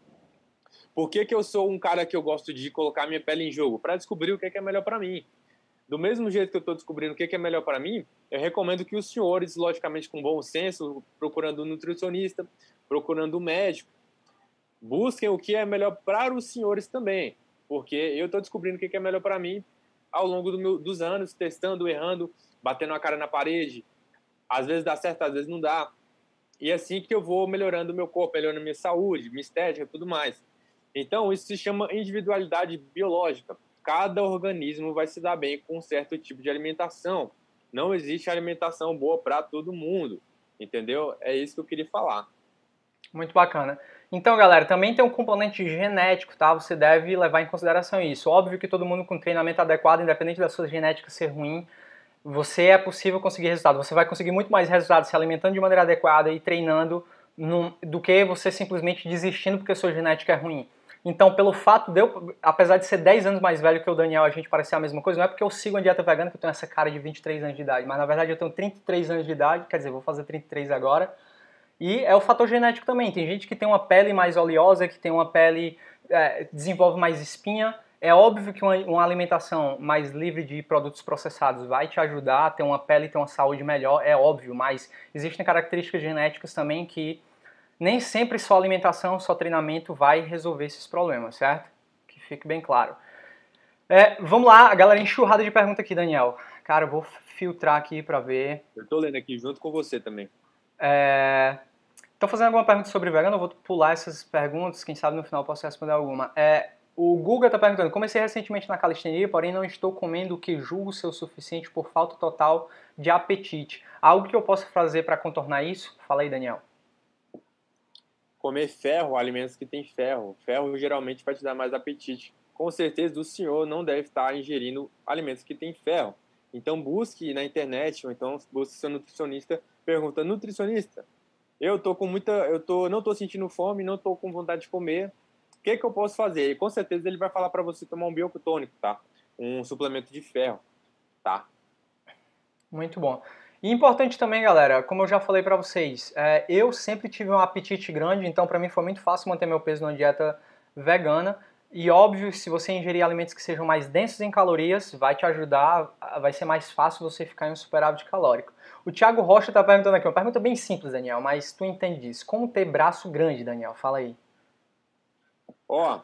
Por que, que eu sou um cara que eu gosto de colocar minha pele em jogo? Para descobrir o que é, que é melhor para mim. Do mesmo jeito que eu estou descobrindo o que é, que é melhor para mim, eu recomendo que os senhores, logicamente com bom senso, procurando um nutricionista, procurando um médico, busquem o que é melhor para os senhores também, porque eu estou descobrindo o que é melhor para mim ao longo do meu, dos anos, testando, errando, batendo a cara na parede. Às vezes dá certo, às vezes não dá. E é assim que eu vou melhorando o meu corpo, melhorando minha saúde, minha estética tudo mais. Então, isso se chama individualidade biológica. Cada organismo vai se dar bem com um certo tipo de alimentação. Não existe alimentação boa para todo mundo, entendeu? É isso que eu queria falar. Muito bacana. Então, galera, também tem um componente genético, tá? Você deve levar em consideração isso. Óbvio que todo mundo com treinamento adequado, independente da sua genética ser ruim, você é possível conseguir resultado. Você vai conseguir muito mais resultado se alimentando de maneira adequada e treinando num, do que você simplesmente desistindo porque sua genética é ruim. Então, pelo fato de eu, apesar de ser 10 anos mais velho que o Daniel, a gente parecer a mesma coisa, não é porque eu sigo a dieta vegana que eu tenho essa cara de 23 anos de idade, mas na verdade eu tenho 33 anos de idade, quer dizer, vou fazer 33 agora. E é o fator genético também. Tem gente que tem uma pele mais oleosa, que tem uma pele. É, desenvolve mais espinha. É óbvio que uma, uma, alimentação mais livre de produtos processados vai te ajudar a ter uma pele e ter uma saúde melhor, é óbvio, mas existem características genéticas também que nem sempre só alimentação, só treinamento vai resolver esses problemas, certo? Que fique bem claro. É, vamos lá, a galera enxurrada de pergunta aqui, Daniel. Cara, eu vou filtrar aqui para ver. Eu tô lendo aqui junto com você também. É... Tô fazendo alguma pergunta sobre vegano, eu vou pular essas perguntas, quem sabe no final posso responder alguma. É, o Guga está perguntando, comecei recentemente na calistenia, porém não estou comendo o que julgo ser o suficiente por falta total de apetite. Algo que eu possa fazer para contornar isso? Fala aí, Daniel. Comer ferro, alimentos que têm ferro. Ferro geralmente vai te dar mais apetite. Com certeza o senhor não deve estar ingerindo alimentos que têm ferro. Então busque na internet ou então busque seu nutricionista, pergunta nutricionista, eu tô com muita, eu tô, não tô sentindo fome, não tô com vontade de comer, o que, que eu posso fazer? E com certeza ele vai falar para você tomar um biocutônico, tá? Um suplemento de ferro, tá? Muito bom. E importante também, galera, como eu já falei para vocês, é, eu sempre tive um apetite grande, então para mim foi muito fácil manter meu peso numa dieta vegana. E óbvio, se você ingerir alimentos que sejam mais densos em calorias, vai te ajudar, vai ser mais fácil você ficar em um superávit calórico. O Thiago Rocha está perguntando aqui, uma pergunta bem simples, Daniel, mas tu entende disso. Como ter braço grande, Daniel? Fala aí. Ó,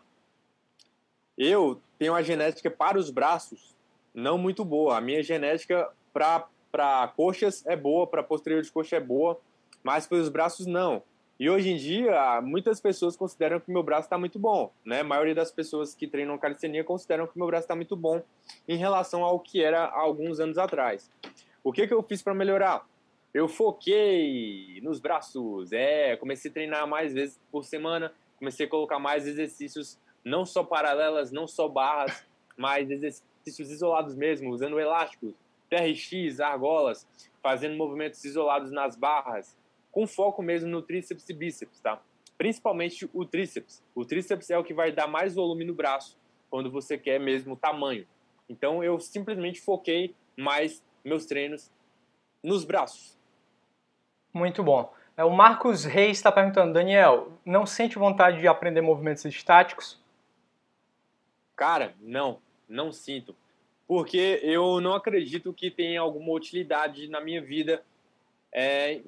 eu tenho uma genética para os braços não muito boa. A minha genética para coxas é boa, para posterior de coxa é boa, mas para os braços não. E hoje em dia, muitas pessoas consideram que meu braço está muito bom, né? A maioria das pessoas que treinam calistenia consideram que meu braço está muito bom em relação ao que era há alguns anos atrás. O que, que eu fiz para melhorar? Eu foquei nos braços, é, comecei a treinar mais vezes por semana, comecei a colocar mais exercícios, não só paralelas, não só barras, mas exercícios isolados mesmo, usando elásticos, TRX, argolas, fazendo movimentos isolados nas barras, com foco mesmo no tríceps e bíceps, tá? Principalmente o tríceps. O tríceps é o que vai dar mais volume no braço, quando você quer mesmo tamanho. Então eu simplesmente foquei mais meus treinos nos braços. Muito bom. É, o Marcos Reis está perguntando, Daniel, não sente vontade de aprender movimentos estáticos? Cara, não, não sinto. Porque eu não acredito que tenha alguma utilidade na minha vida. É,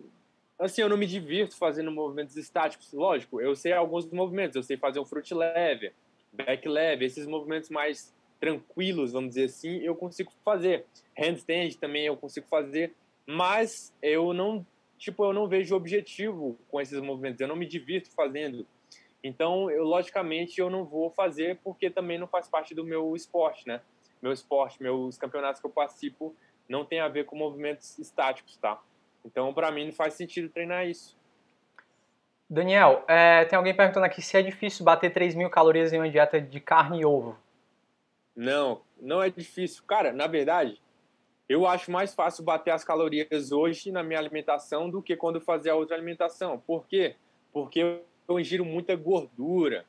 assim, eu não me divirto fazendo movimentos estáticos. Lógico, eu sei alguns movimentos. Eu sei fazer um front lever, back lever, esses movimentos mais tranquilos, vamos dizer assim, eu consigo fazer. Handstand também eu consigo fazer. Mas eu não tipo, eu não vejo objetivo com esses movimentos, eu não me divirto fazendo. Então, eu logicamente eu não vou fazer porque também não faz parte do meu esporte, né? Meu esporte, meus campeonatos que eu participo não tem a ver com movimentos estáticos, tá? Então, para mim não faz sentido treinar isso. Daniel, é, tem alguém perguntando aqui se é difícil bater 3 mil calorias em uma dieta de carne e ovo. Não, não é difícil. Cara, na verdade, eu acho mais fácil bater as calorias hoje na minha alimentação do que quando fazer a outra alimentação. Por quê? Porque eu ingiro muita gordura.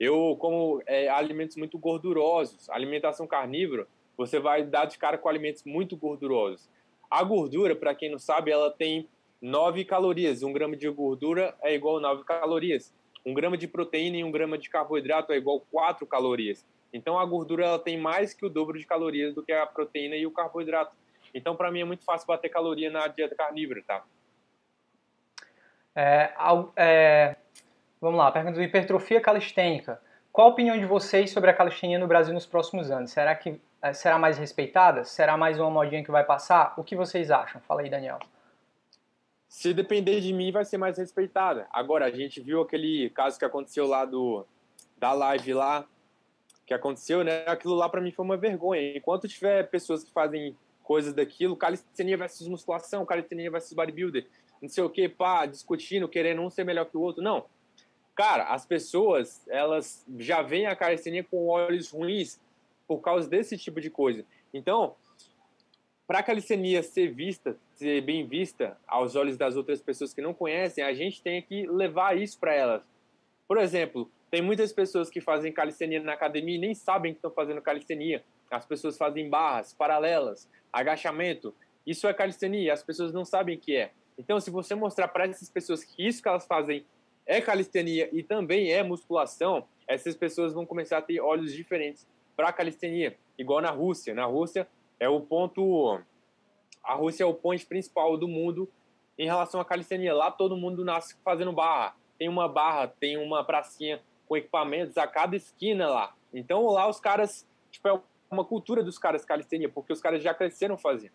Eu como é, alimentos muito gordurosos. alimentação carnívora, você vai dar de cara com alimentos muito gordurosos. A gordura, para quem não sabe, ela tem 9 calorias. Um grama de gordura é igual a 9 calorias. Um grama de proteína e um grama de carboidrato é igual a 4 calorias. Então a gordura ela tem mais que o dobro de calorias do que a proteína e o carboidrato. Então para mim é muito fácil bater caloria na dieta carnívora, tá? É, é, vamos lá, pergunta do hipertrofia calistênica. Qual a opinião de vocês sobre a calistenia no Brasil nos próximos anos? Será que será mais respeitada? Será mais uma modinha que vai passar? O que vocês acham? Fala aí, Daniel. Se depender de mim, vai ser mais respeitada. Agora, a gente viu aquele caso que aconteceu lá do da live lá que aconteceu, né? Aquilo lá para mim foi uma vergonha. Enquanto tiver pessoas que fazem coisas daquilo, calistenia versus musculação, calistenia versus bodybuilder, não sei o que, pá, discutindo, querendo um ser melhor que o outro, não. Cara, as pessoas, elas já veem a calistenia com olhos ruins por causa desse tipo de coisa. Então, para a calistenia ser vista, ser bem vista aos olhos das outras pessoas que não conhecem, a gente tem que levar isso para elas. Por exemplo, tem muitas pessoas que fazem calistenia na academia e nem sabem que estão fazendo calistenia. As pessoas fazem barras, paralelas, agachamento. Isso é calistenia, as pessoas não sabem o que é. Então, se você mostrar para essas pessoas que isso que elas fazem é calistenia e também é musculação, essas pessoas vão começar a ter olhos diferentes para calistenia, igual na Rússia. Na Rússia é o ponto a Rússia é o ponto principal do mundo em relação à calistenia. Lá todo mundo nasce fazendo barra. Tem uma barra, tem uma pracinha com equipamentos a cada esquina lá. Então lá os caras, tipo, é uma cultura dos caras calistenia, porque os caras já cresceram fazendo.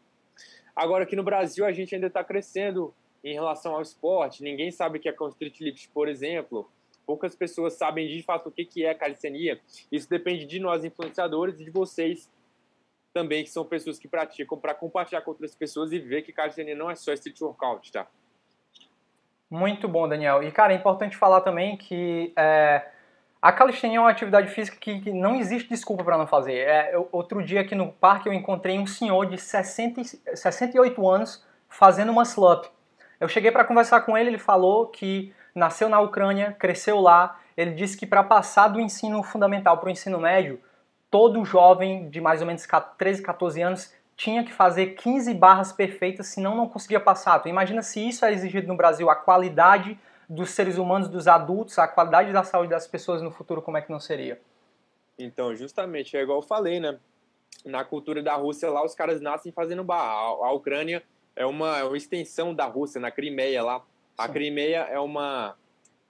Agora aqui no Brasil a gente ainda está crescendo em relação ao esporte. Ninguém sabe o que é com street lift, por exemplo. Poucas pessoas sabem de fato o que é calistenia. Isso depende de nós influenciadores e de vocês também, que são pessoas que praticam para compartilhar com outras pessoas e ver que calistenia não é só street workout, tá? Muito bom, Daniel. E, cara, é importante falar também que é, a calistenia é uma atividade física que, que não existe desculpa para não fazer. É, eu, outro dia aqui no parque eu encontrei um senhor de 60, 68 anos fazendo uma slump. Eu cheguei para conversar com ele, ele falou que nasceu na Ucrânia, cresceu lá. Ele disse que para passar do ensino fundamental para o ensino médio, todo jovem de mais ou menos 13, 14 anos tinha que fazer 15 barras perfeitas, senão não conseguia passar. Então imagina se isso é exigido no Brasil, a qualidade dos seres humanos, dos adultos, a qualidade da saúde das pessoas no futuro, como é que não seria? Então, justamente, é igual eu falei, né? Na cultura da Rússia lá, os caras nascem fazendo barra. A, Ucrânia é uma, é uma extensão da Rússia, na Crimeia lá. A. Crimeia é, uma,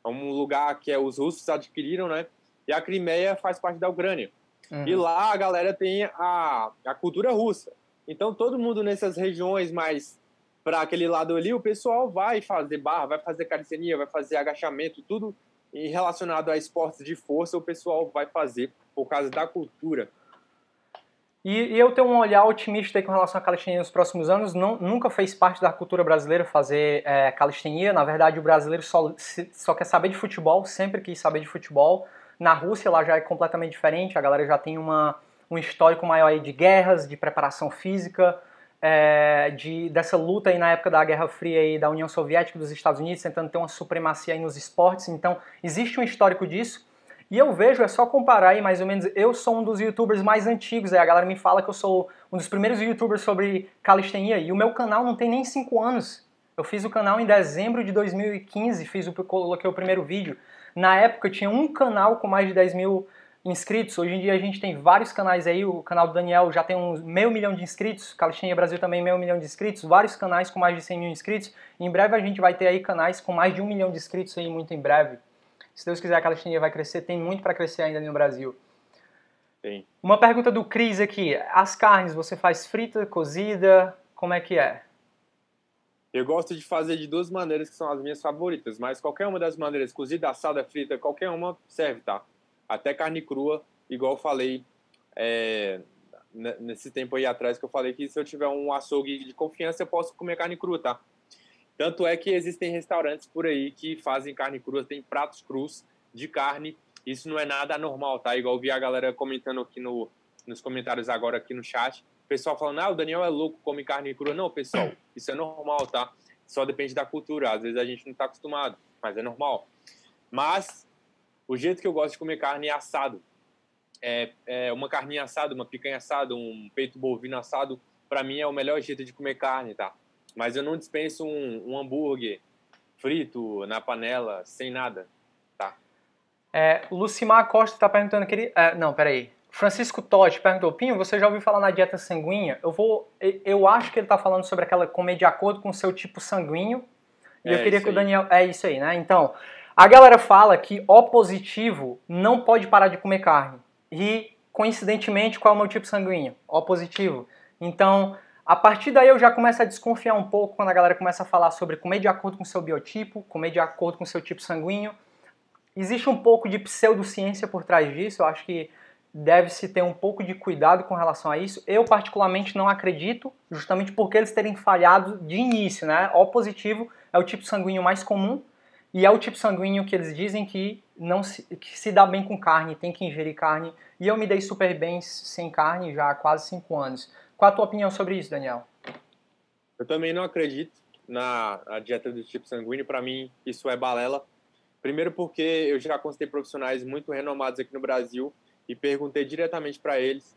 é um lugar que é, os russos adquiriram, né? E a Crimeia faz parte da Ucrânia. Uhum. E lá a galera tem a, a cultura russa. Então todo mundo nessas regiões mais para aquele lado ali, o pessoal vai fazer barra, vai fazer calistenia, vai fazer agachamento, tudo relacionado a esportes de força, o pessoal vai fazer por causa da cultura. E, e eu tenho um olhar otimista com relação à calistenia nos próximos anos. Não, nunca fez parte da cultura brasileira fazer é, calistenia. Na verdade, o brasileiro só, só quer saber de futebol, sempre quis saber de futebol. Na Rússia, lá já é completamente diferente, a galera já tem uma, um histórico maior aí de guerras, de preparação física, é, de, dessa luta aí na época da Guerra Fria aí da União Soviética e dos Estados Unidos, tentando ter uma supremacia aí nos esportes. Então, existe um histórico disso. E eu vejo, é só comparar aí mais ou menos, eu sou um dos youtubers mais antigos, aí a galera me fala que eu sou um dos primeiros youtubers sobre calistenia, e o meu canal não tem nem 5 anos. Eu fiz o canal em dezembro de 2015, fiz o, coloquei o primeiro vídeo. Na época tinha um canal com mais de 10 mil inscritos. Hoje em dia a gente tem vários canais aí. O canal do Daniel já tem uns meio milhão de inscritos. Calistenia Brasil também meio milhão de inscritos. Vários canais com mais de 100 mil inscritos. Em breve a gente vai ter aí canais com mais de um milhão de inscritos aí muito em breve. Se Deus quiser a Calistenia vai crescer. Tem muito para crescer ainda no Brasil. Tem. Uma pergunta do Cris aqui. As carnes você faz frita, cozida? Como é que é? Eu gosto de fazer de duas maneiras que são as minhas favoritas, mas qualquer uma das maneiras, cozida, assada, frita, qualquer uma serve, tá? Até carne crua, igual eu falei é, nesse tempo aí atrás que eu falei que se eu tiver um açougue de confiança eu posso comer carne crua, tá? Tanto é que existem restaurantes por aí que fazem carne crua, tem pratos crus de carne. Isso não é nada anormal, tá? Igual eu vi a galera comentando aqui no, nos comentários agora aqui no chat pessoal falando, ah, o Daniel é louco, come carne crua. Não, pessoal, isso é normal, tá? Só depende da cultura. Às vezes a gente não está acostumado, mas é normal. Mas o jeito que eu gosto de comer carne é assado. É, é uma carninha assada, uma picanha assada, um peito bovino assado, para mim é o melhor jeito de comer carne, tá? Mas eu não dispenso um, um hambúrguer frito na panela, sem nada, tá? É, Lucimar Costa está perguntando que ele... É, não, peraí. Francisco Totti perguntou, Pinho, você já ouviu falar na dieta sanguínea? Eu vou, eu acho que ele está falando sobre aquela comer de acordo com o seu tipo sanguíneo. E é, eu queria que o Daniel, é isso aí, né? Então, a galera fala que O positivo não pode parar de comer carne. E coincidentemente, qual é o meu tipo sanguíneo? O positivo. Então, a partir daí eu já começo a desconfiar um pouco quando a galera começa a falar sobre comer de acordo com seu biotipo, comer de acordo com seu tipo sanguíneo. Existe um pouco de pseudociência por trás disso, eu acho que deve-se ter um pouco de cuidado com relação a isso. Eu, particularmente, não acredito, justamente porque eles terem falhado de início, né? O positivo é o tipo sanguíneo mais comum e é o tipo sanguíneo que eles dizem que não se, que se dá bem com carne, tem que ingerir carne. E eu me dei super bem sem carne já há quase 5 anos. Qual a tua opinião sobre isso, Daniel? Eu também não acredito na dieta do tipo sanguíneo. Para mim, isso é balela. Primeiro porque eu já consultei profissionais muito renomados aqui no Brasil e perguntei diretamente para eles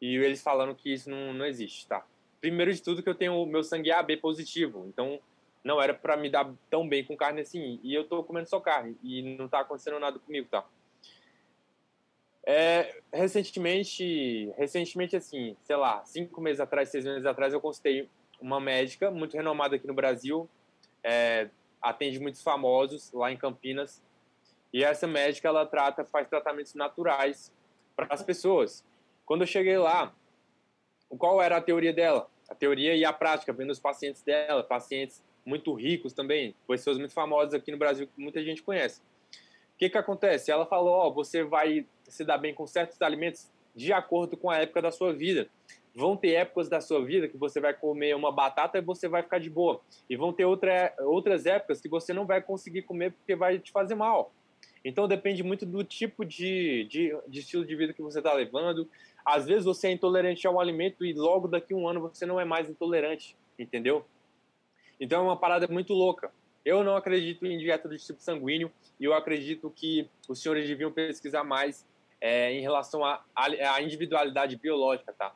e eles falando que isso não, não existe, tá? Primeiro de tudo que eu tenho o meu sangue AB positivo, então não era para me dar tão bem com carne assim, e eu tô comendo só carne e não tá acontecendo nada comigo, tá? É, recentemente, recentemente assim, sei lá, cinco meses atrás, seis meses atrás, eu consultei uma médica muito renomada aqui no Brasil, é, atende muitos famosos lá em Campinas, e essa médica ela trata, faz tratamentos naturais para as pessoas. Quando eu cheguei lá, qual era a teoria dela? A teoria e a prática, vendo os pacientes dela, pacientes muito ricos também, pessoas muito famosas aqui no Brasil que muita gente conhece. O que, que acontece? Ela falou: ó, você vai se dar bem com certos alimentos de acordo com a época da sua vida. Vão ter épocas da sua vida que você vai comer uma batata e você vai ficar de boa. E vão ter outra, outras épocas que você não vai conseguir comer porque vai te fazer mal. Então depende muito do tipo de, de, de estilo de vida que você está levando. Às vezes você é intolerante a um alimento e logo daqui a um ano você não é mais intolerante, entendeu? Então é uma parada muito louca. Eu não acredito em dieta do tipo sanguíneo e eu acredito que os senhores deviam pesquisar mais é, em relação à individualidade biológica, tá?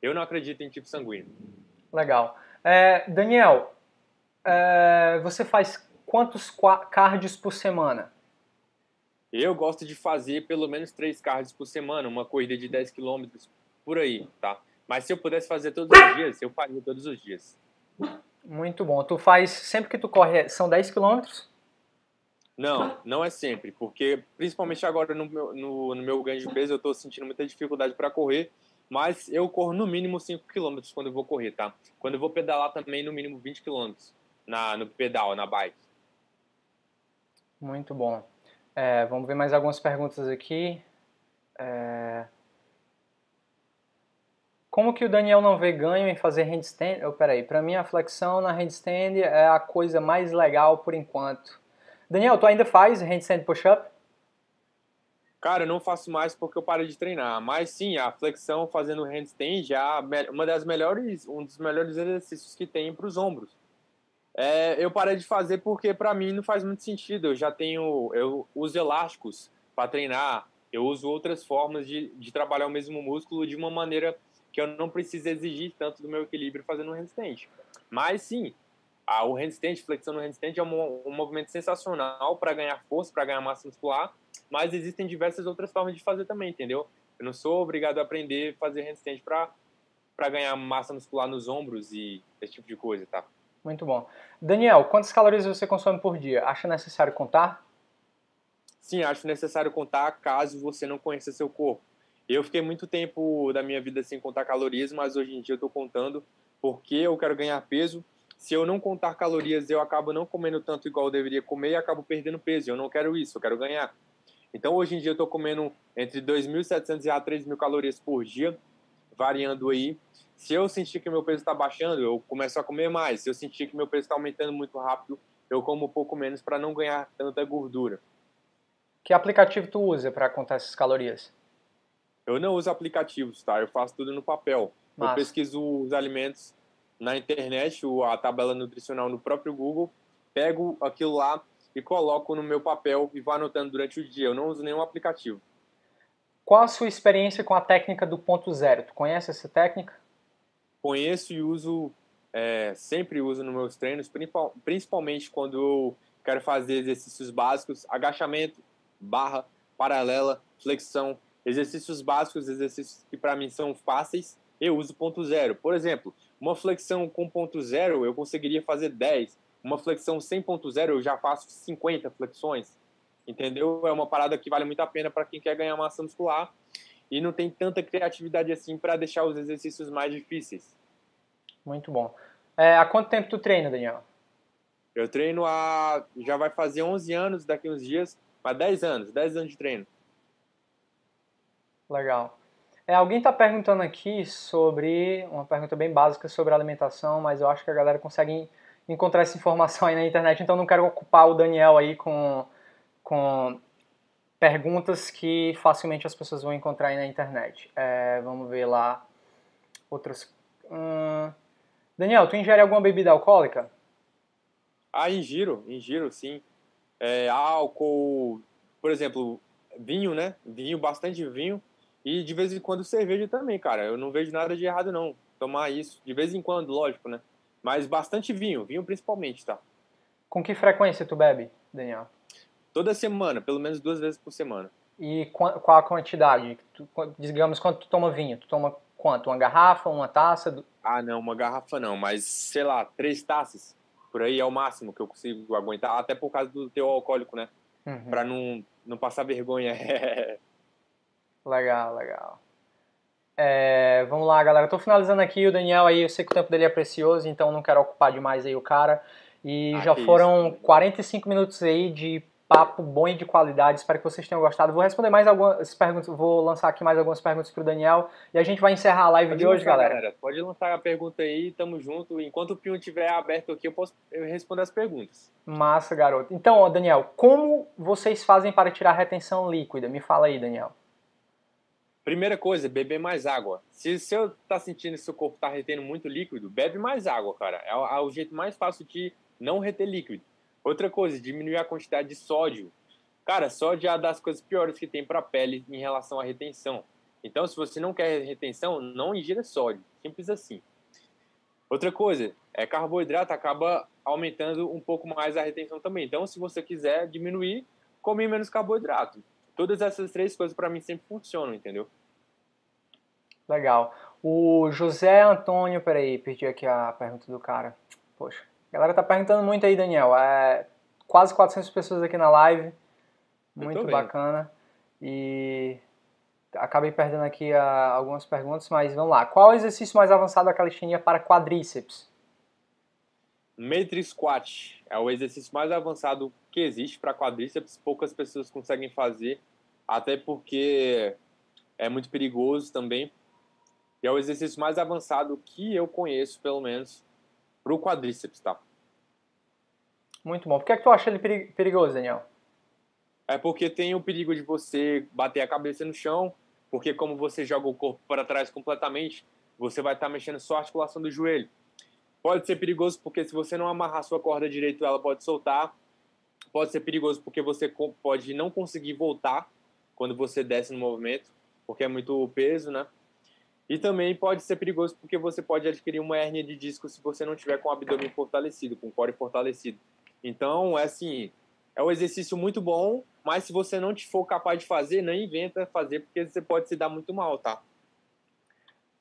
Eu não acredito em tipo sanguíneo. Legal. É, Daniel, é, você faz quantos cards por semana? Eu gosto de fazer pelo menos três cards por semana, uma corrida de 10 km por aí, tá? Mas se eu pudesse fazer todos os dias, eu faria todos os dias. Muito bom. Tu faz, sempre que tu corre, são 10 quilômetros? Não, não é sempre, porque principalmente agora no meu, no, no meu ganho de peso eu estou sentindo muita dificuldade para correr, mas eu corro no mínimo 5 quilômetros quando eu vou correr, tá? Quando eu vou pedalar também no mínimo 20 quilômetros na, no pedal, na bike. Muito bom. É, vamos ver mais algumas perguntas aqui. É... Como que o Daniel não vê ganho em fazer handstand? Oh, peraí, para mim a flexão na handstand é a coisa mais legal por enquanto. Daniel, tu ainda faz handstand push-up? Cara, eu não faço mais porque eu parei de treinar. Mas sim, a flexão fazendo handstand é uma das melhores, um dos melhores exercícios que tem para os ombros. É, eu parei de fazer porque para mim não faz muito sentido. Eu já tenho, eu uso elásticos para treinar. Eu uso outras formas de, de trabalhar o mesmo músculo de uma maneira que eu não preciso exigir tanto do meu equilíbrio fazendo um handstand. Mas sim, a, o handstand, flexão no handstand é um, um movimento sensacional para ganhar força, para ganhar massa muscular, mas existem diversas outras formas de fazer também, entendeu? Eu não sou obrigado a aprender a fazer handstand para ganhar massa muscular nos ombros e esse tipo de coisa, tá? Muito bom. Daniel, quantas calorias você consome por dia? Acha necessário contar? Sim, acho necessário contar caso você não conheça seu corpo. Eu fiquei muito tempo da minha vida sem contar calorias, mas hoje em dia eu estou contando porque eu quero ganhar peso. Se eu não contar calorias, eu acabo não comendo tanto igual eu deveria comer e acabo perdendo peso. Eu não quero isso, eu quero ganhar. Então hoje em dia eu estou comendo entre 2.700 a 3.000 calorias por dia, variando aí. Se eu sentir que meu peso está baixando, eu começo a comer mais. Se eu sentir que meu peso está aumentando muito rápido, eu como um pouco menos para não ganhar tanta gordura. Que aplicativo tu usa para contar essas calorias? Eu não uso aplicativos, tá? Eu faço tudo no papel. Massa. Eu pesquiso os alimentos na internet, a tabela nutricional no próprio Google, pego aquilo lá e coloco no meu papel e vou anotando durante o dia. Eu não uso nenhum aplicativo. Qual a sua experiência com a técnica do ponto zero? Tu conhece essa técnica? Conheço e uso, é, sempre uso nos meus treinos, principalmente quando eu quero fazer exercícios básicos, agachamento, barra, paralela, flexão, exercícios básicos, exercícios que para mim são fáceis, eu uso ponto zero. Por exemplo, uma flexão com ponto zero eu conseguiria fazer 10. Uma flexão sem ponto zero eu já faço 50 flexões. Entendeu? É uma parada que vale muito a pena para quem quer ganhar massa muscular e não tem tanta criatividade assim para deixar os exercícios mais difíceis. Muito bom. É, há quanto tempo tu treina, Daniel? Eu treino há. já vai fazer 11 anos daqui uns dias, há 10 anos, 10 anos de treino. Legal. É, alguém está perguntando aqui sobre, uma pergunta bem básica sobre alimentação, mas eu acho que a galera consegue encontrar essa informação aí na internet, então não quero ocupar o Daniel aí com, com perguntas que facilmente as pessoas vão encontrar aí na internet. É, vamos ver lá outras. Hum... Daniel, tu ingere alguma bebida alcoólica? Ah, ingiro, ingiro sim. É, álcool, por exemplo, vinho, né? Vinho, bastante vinho. E de vez em quando cerveja também, cara. Eu não vejo nada de errado, não. Tomar isso, de vez em quando, lógico, né? Mas bastante vinho, vinho principalmente, tá? Com que frequência tu bebe, Daniel? Toda semana, pelo menos duas vezes por semana. E qual a quantidade? Tu, digamos, quanto tu toma vinho? Tu toma quanto? Uma garrafa, uma taça? Ah, não, uma garrafa não, mas sei lá, três taças. Por aí é o máximo que eu consigo aguentar, até por causa do teu alcoólico, né? Uhum. Pra não, não passar vergonha. legal, legal. É, vamos lá, galera. Tô finalizando aqui. O Daniel aí, eu sei que o tempo dele é precioso, então não quero ocupar demais aí o cara. E ah, já foram isso. 45 minutos aí de papo bom e de qualidade. Espero que vocês tenham gostado. Vou responder mais algumas perguntas, vou lançar aqui mais algumas perguntas pro Daniel e a gente vai encerrar a live Pode de hoje, lançar, galera. galera. Pode lançar a pergunta aí, tamo junto. Enquanto o Pion estiver aberto aqui, eu posso responder as perguntas. Massa, garoto. Então, ó, Daniel, como vocês fazem para tirar retenção líquida? Me fala aí, Daniel. Primeira coisa, beber mais água. Se você tá sentindo que seu corpo tá retendo muito líquido, bebe mais água, cara. É o, é o jeito mais fácil de não reter líquido. Outra coisa, diminuir a quantidade de sódio. Cara, sódio é uma das coisas piores que tem para a pele em relação à retenção. Então, se você não quer retenção, não ingira sódio. Simples assim. Outra coisa, é carboidrato acaba aumentando um pouco mais a retenção também. Então, se você quiser diminuir, come menos carboidrato. Todas essas três coisas para mim sempre funcionam, entendeu? Legal. O José Antônio, peraí, perdi aqui a pergunta do cara. Poxa. A galera tá perguntando muito aí, Daniel. É quase 400 pessoas aqui na live. Muito bacana. E acabei perdendo aqui a, algumas perguntas, mas vamos lá. Qual é o exercício mais avançado da calistenia para quadríceps? Matrix Squat é o exercício mais avançado que existe para quadríceps. Poucas pessoas conseguem fazer, até porque é muito perigoso também. E é o exercício mais avançado que eu conheço, pelo menos, para o quadríceps, tá? Muito bom. Por que, é que tu acha ele perigoso, Daniel? É porque tem o perigo de você bater a cabeça no chão, porque como você joga o corpo para trás completamente, você vai estar tá mexendo só a articulação do joelho. Pode ser perigoso porque se você não amarrar sua corda direito, ela pode soltar. Pode ser perigoso porque você pode não conseguir voltar quando você desce no movimento, porque é muito peso, né? E também pode ser perigoso porque você pode adquirir uma hérnia de disco se você não tiver com o abdômen fortalecido, com o core fortalecido. Então, é assim, é um exercício muito bom, mas se você não for capaz de fazer, não inventa fazer, porque você pode se dar muito mal, tá?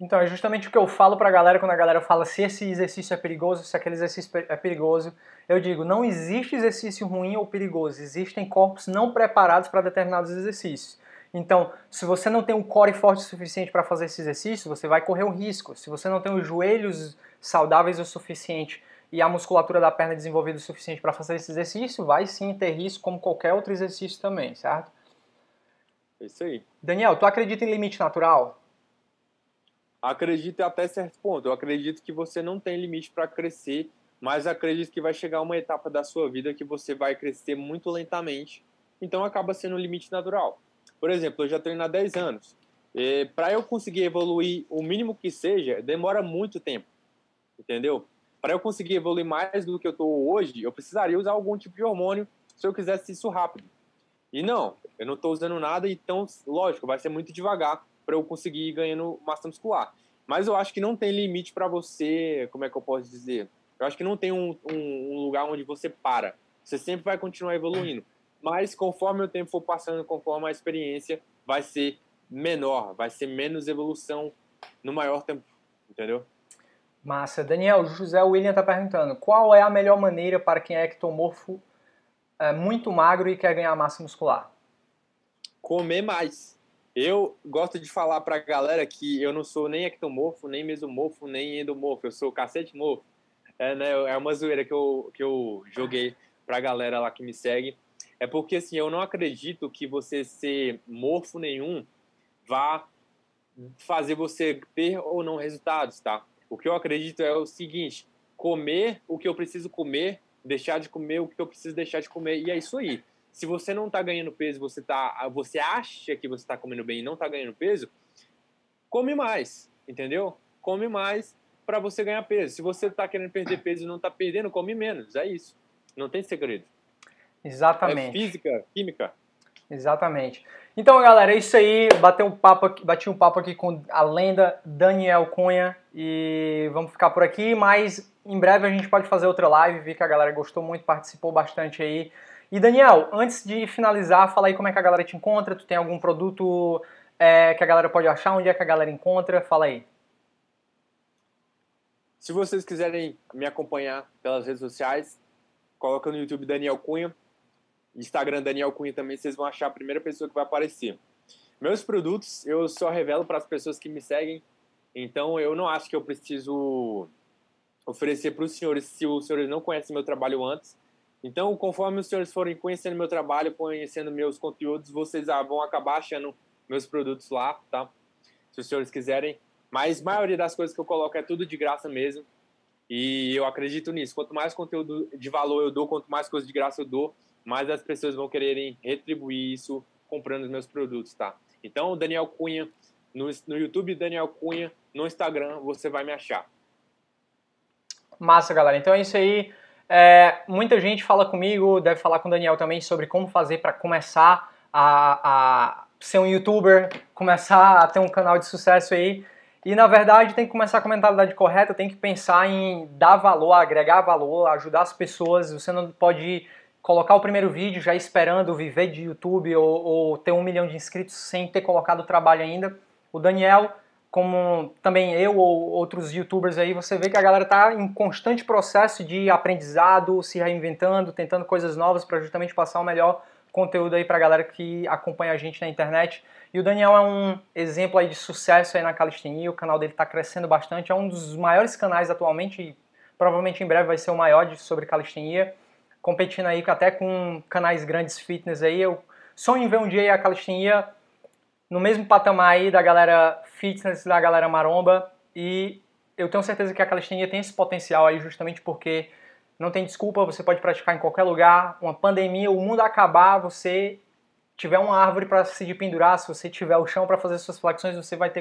Então, é justamente o que eu falo pra galera quando a galera fala se esse exercício é perigoso, se aquele exercício é perigoso. Eu digo, não existe exercício ruim ou perigoso, existem corpos não preparados para determinados exercícios. Então, se você não tem um core forte o suficiente para fazer esse exercício, você vai correr um risco. Se você não tem os joelhos saudáveis o suficiente e a musculatura da perna desenvolvida o suficiente para fazer esse exercício, vai sim ter risco como qualquer outro exercício também, certo? É isso aí. Daniel, tu acredita em limite natural? Acredito até certo ponto. Eu acredito que você não tem limite para crescer, mas acredito que vai chegar uma etapa da sua vida que você vai crescer muito lentamente. Então acaba sendo um limite natural. Por exemplo, eu já treino há 10 anos. Para eu conseguir evoluir o mínimo que seja, demora muito tempo. Entendeu? Para eu conseguir evoluir mais do que eu estou hoje, eu precisaria usar algum tipo de hormônio se eu quisesse isso rápido. E não, eu não estou usando nada, então, lógico, vai ser muito devagar para eu conseguir ir ganhando massa muscular. Mas eu acho que não tem limite para você, como é que eu posso dizer? Eu acho que não tem um, um, um lugar onde você para. Você sempre vai continuar evoluindo mas conforme o tempo for passando, conforme a experiência, vai ser menor, vai ser menos evolução no maior tempo, entendeu? Massa. Daniel, José William está perguntando, qual é a melhor maneira para quem é ectomorfo, é, muito magro e quer ganhar massa muscular? Comer mais. Eu gosto de falar para a galera que eu não sou nem ectomorfo, nem mesomorfo, nem endomorfo, eu sou cacete morfo. É, né, é uma zoeira que eu, que eu joguei para a galera lá que me segue. É porque assim, eu não acredito que você ser morfo nenhum vá fazer você ter ou não resultados, tá? O que eu acredito é o seguinte: comer o que eu preciso comer, deixar de comer o que eu preciso deixar de comer, e é isso aí. Se você não está ganhando peso, você tá, você acha que você está comendo bem e não está ganhando peso, come mais, entendeu? Come mais para você ganhar peso. Se você está querendo perder peso e não está perdendo, come menos. É isso. Não tem segredo. Exatamente. É física, química. Exatamente. Então, galera, é isso aí. Bati um papo aqui, bati um papo aqui com a lenda Daniel Cunha e vamos ficar por aqui, mas em breve a gente pode fazer outra live. Vi que a galera gostou muito, participou bastante aí. E Daniel, antes de finalizar, fala aí como é que a galera te encontra, tu tem algum produto é, que a galera pode achar, onde é que a galera encontra, fala aí. Se vocês quiserem me acompanhar pelas redes sociais, coloca no YouTube Daniel Cunha, Instagram Daniel Cunha também, vocês vão achar a primeira pessoa que vai aparecer. Meus produtos eu só revelo para as pessoas que me seguem, então eu não acho que eu preciso oferecer para os senhores se os senhores não conhecem meu trabalho antes. Então, conforme os senhores forem conhecendo meu trabalho, conhecendo meus conteúdos, vocês vão acabar achando meus produtos lá, tá? Se os senhores quiserem. Mas a maioria das coisas que eu coloco é tudo de graça mesmo. E eu acredito nisso. Quanto mais conteúdo de valor eu dou, quanto mais coisa de graça eu dou, mais as pessoas vão quererem retribuir isso comprando os meus produtos, tá? Então, Daniel Cunha, no, no YouTube, Daniel Cunha, no Instagram, você vai me achar. Massa, galera. Então é isso aí. É, muita gente fala comigo, deve falar com o Daniel também sobre como fazer para começar a, a, ser um youtuber, começar a ter um canal de sucesso aí. E na verdade tem que começar com a mentalidade correta, tem que pensar em dar valor, agregar valor, ajudar as pessoas. Você não pode colocar o primeiro vídeo já esperando viver de YouTube ou, ou ter um milhão de inscritos sem ter colocado o trabalho ainda. O Daniel como também eu ou outros youtubers aí, você vê que a galera está em constante processo de aprendizado, se reinventando, tentando coisas novas para justamente passar o melhor conteúdo aí para a galera que acompanha a gente na internet. E o Daniel é um exemplo aí de sucesso aí na calistenia, o canal dele está crescendo bastante, é um dos maiores canais atualmente, e provavelmente em breve vai ser o maior de, sobre calistenia, competindo aí até com canais grandes fitness aí. Eu sonho em ver um dia a calistenia no mesmo patamar aí da galera fitness, da galera maromba, e eu tenho certeza que a calistenia tem esse potencial aí justamente porque não tem desculpa, você pode praticar em qualquer lugar, uma pandemia, o mundo acabar, você tiver uma árvore para se pendurar, se você tiver o chão para fazer suas flexões, você vai ter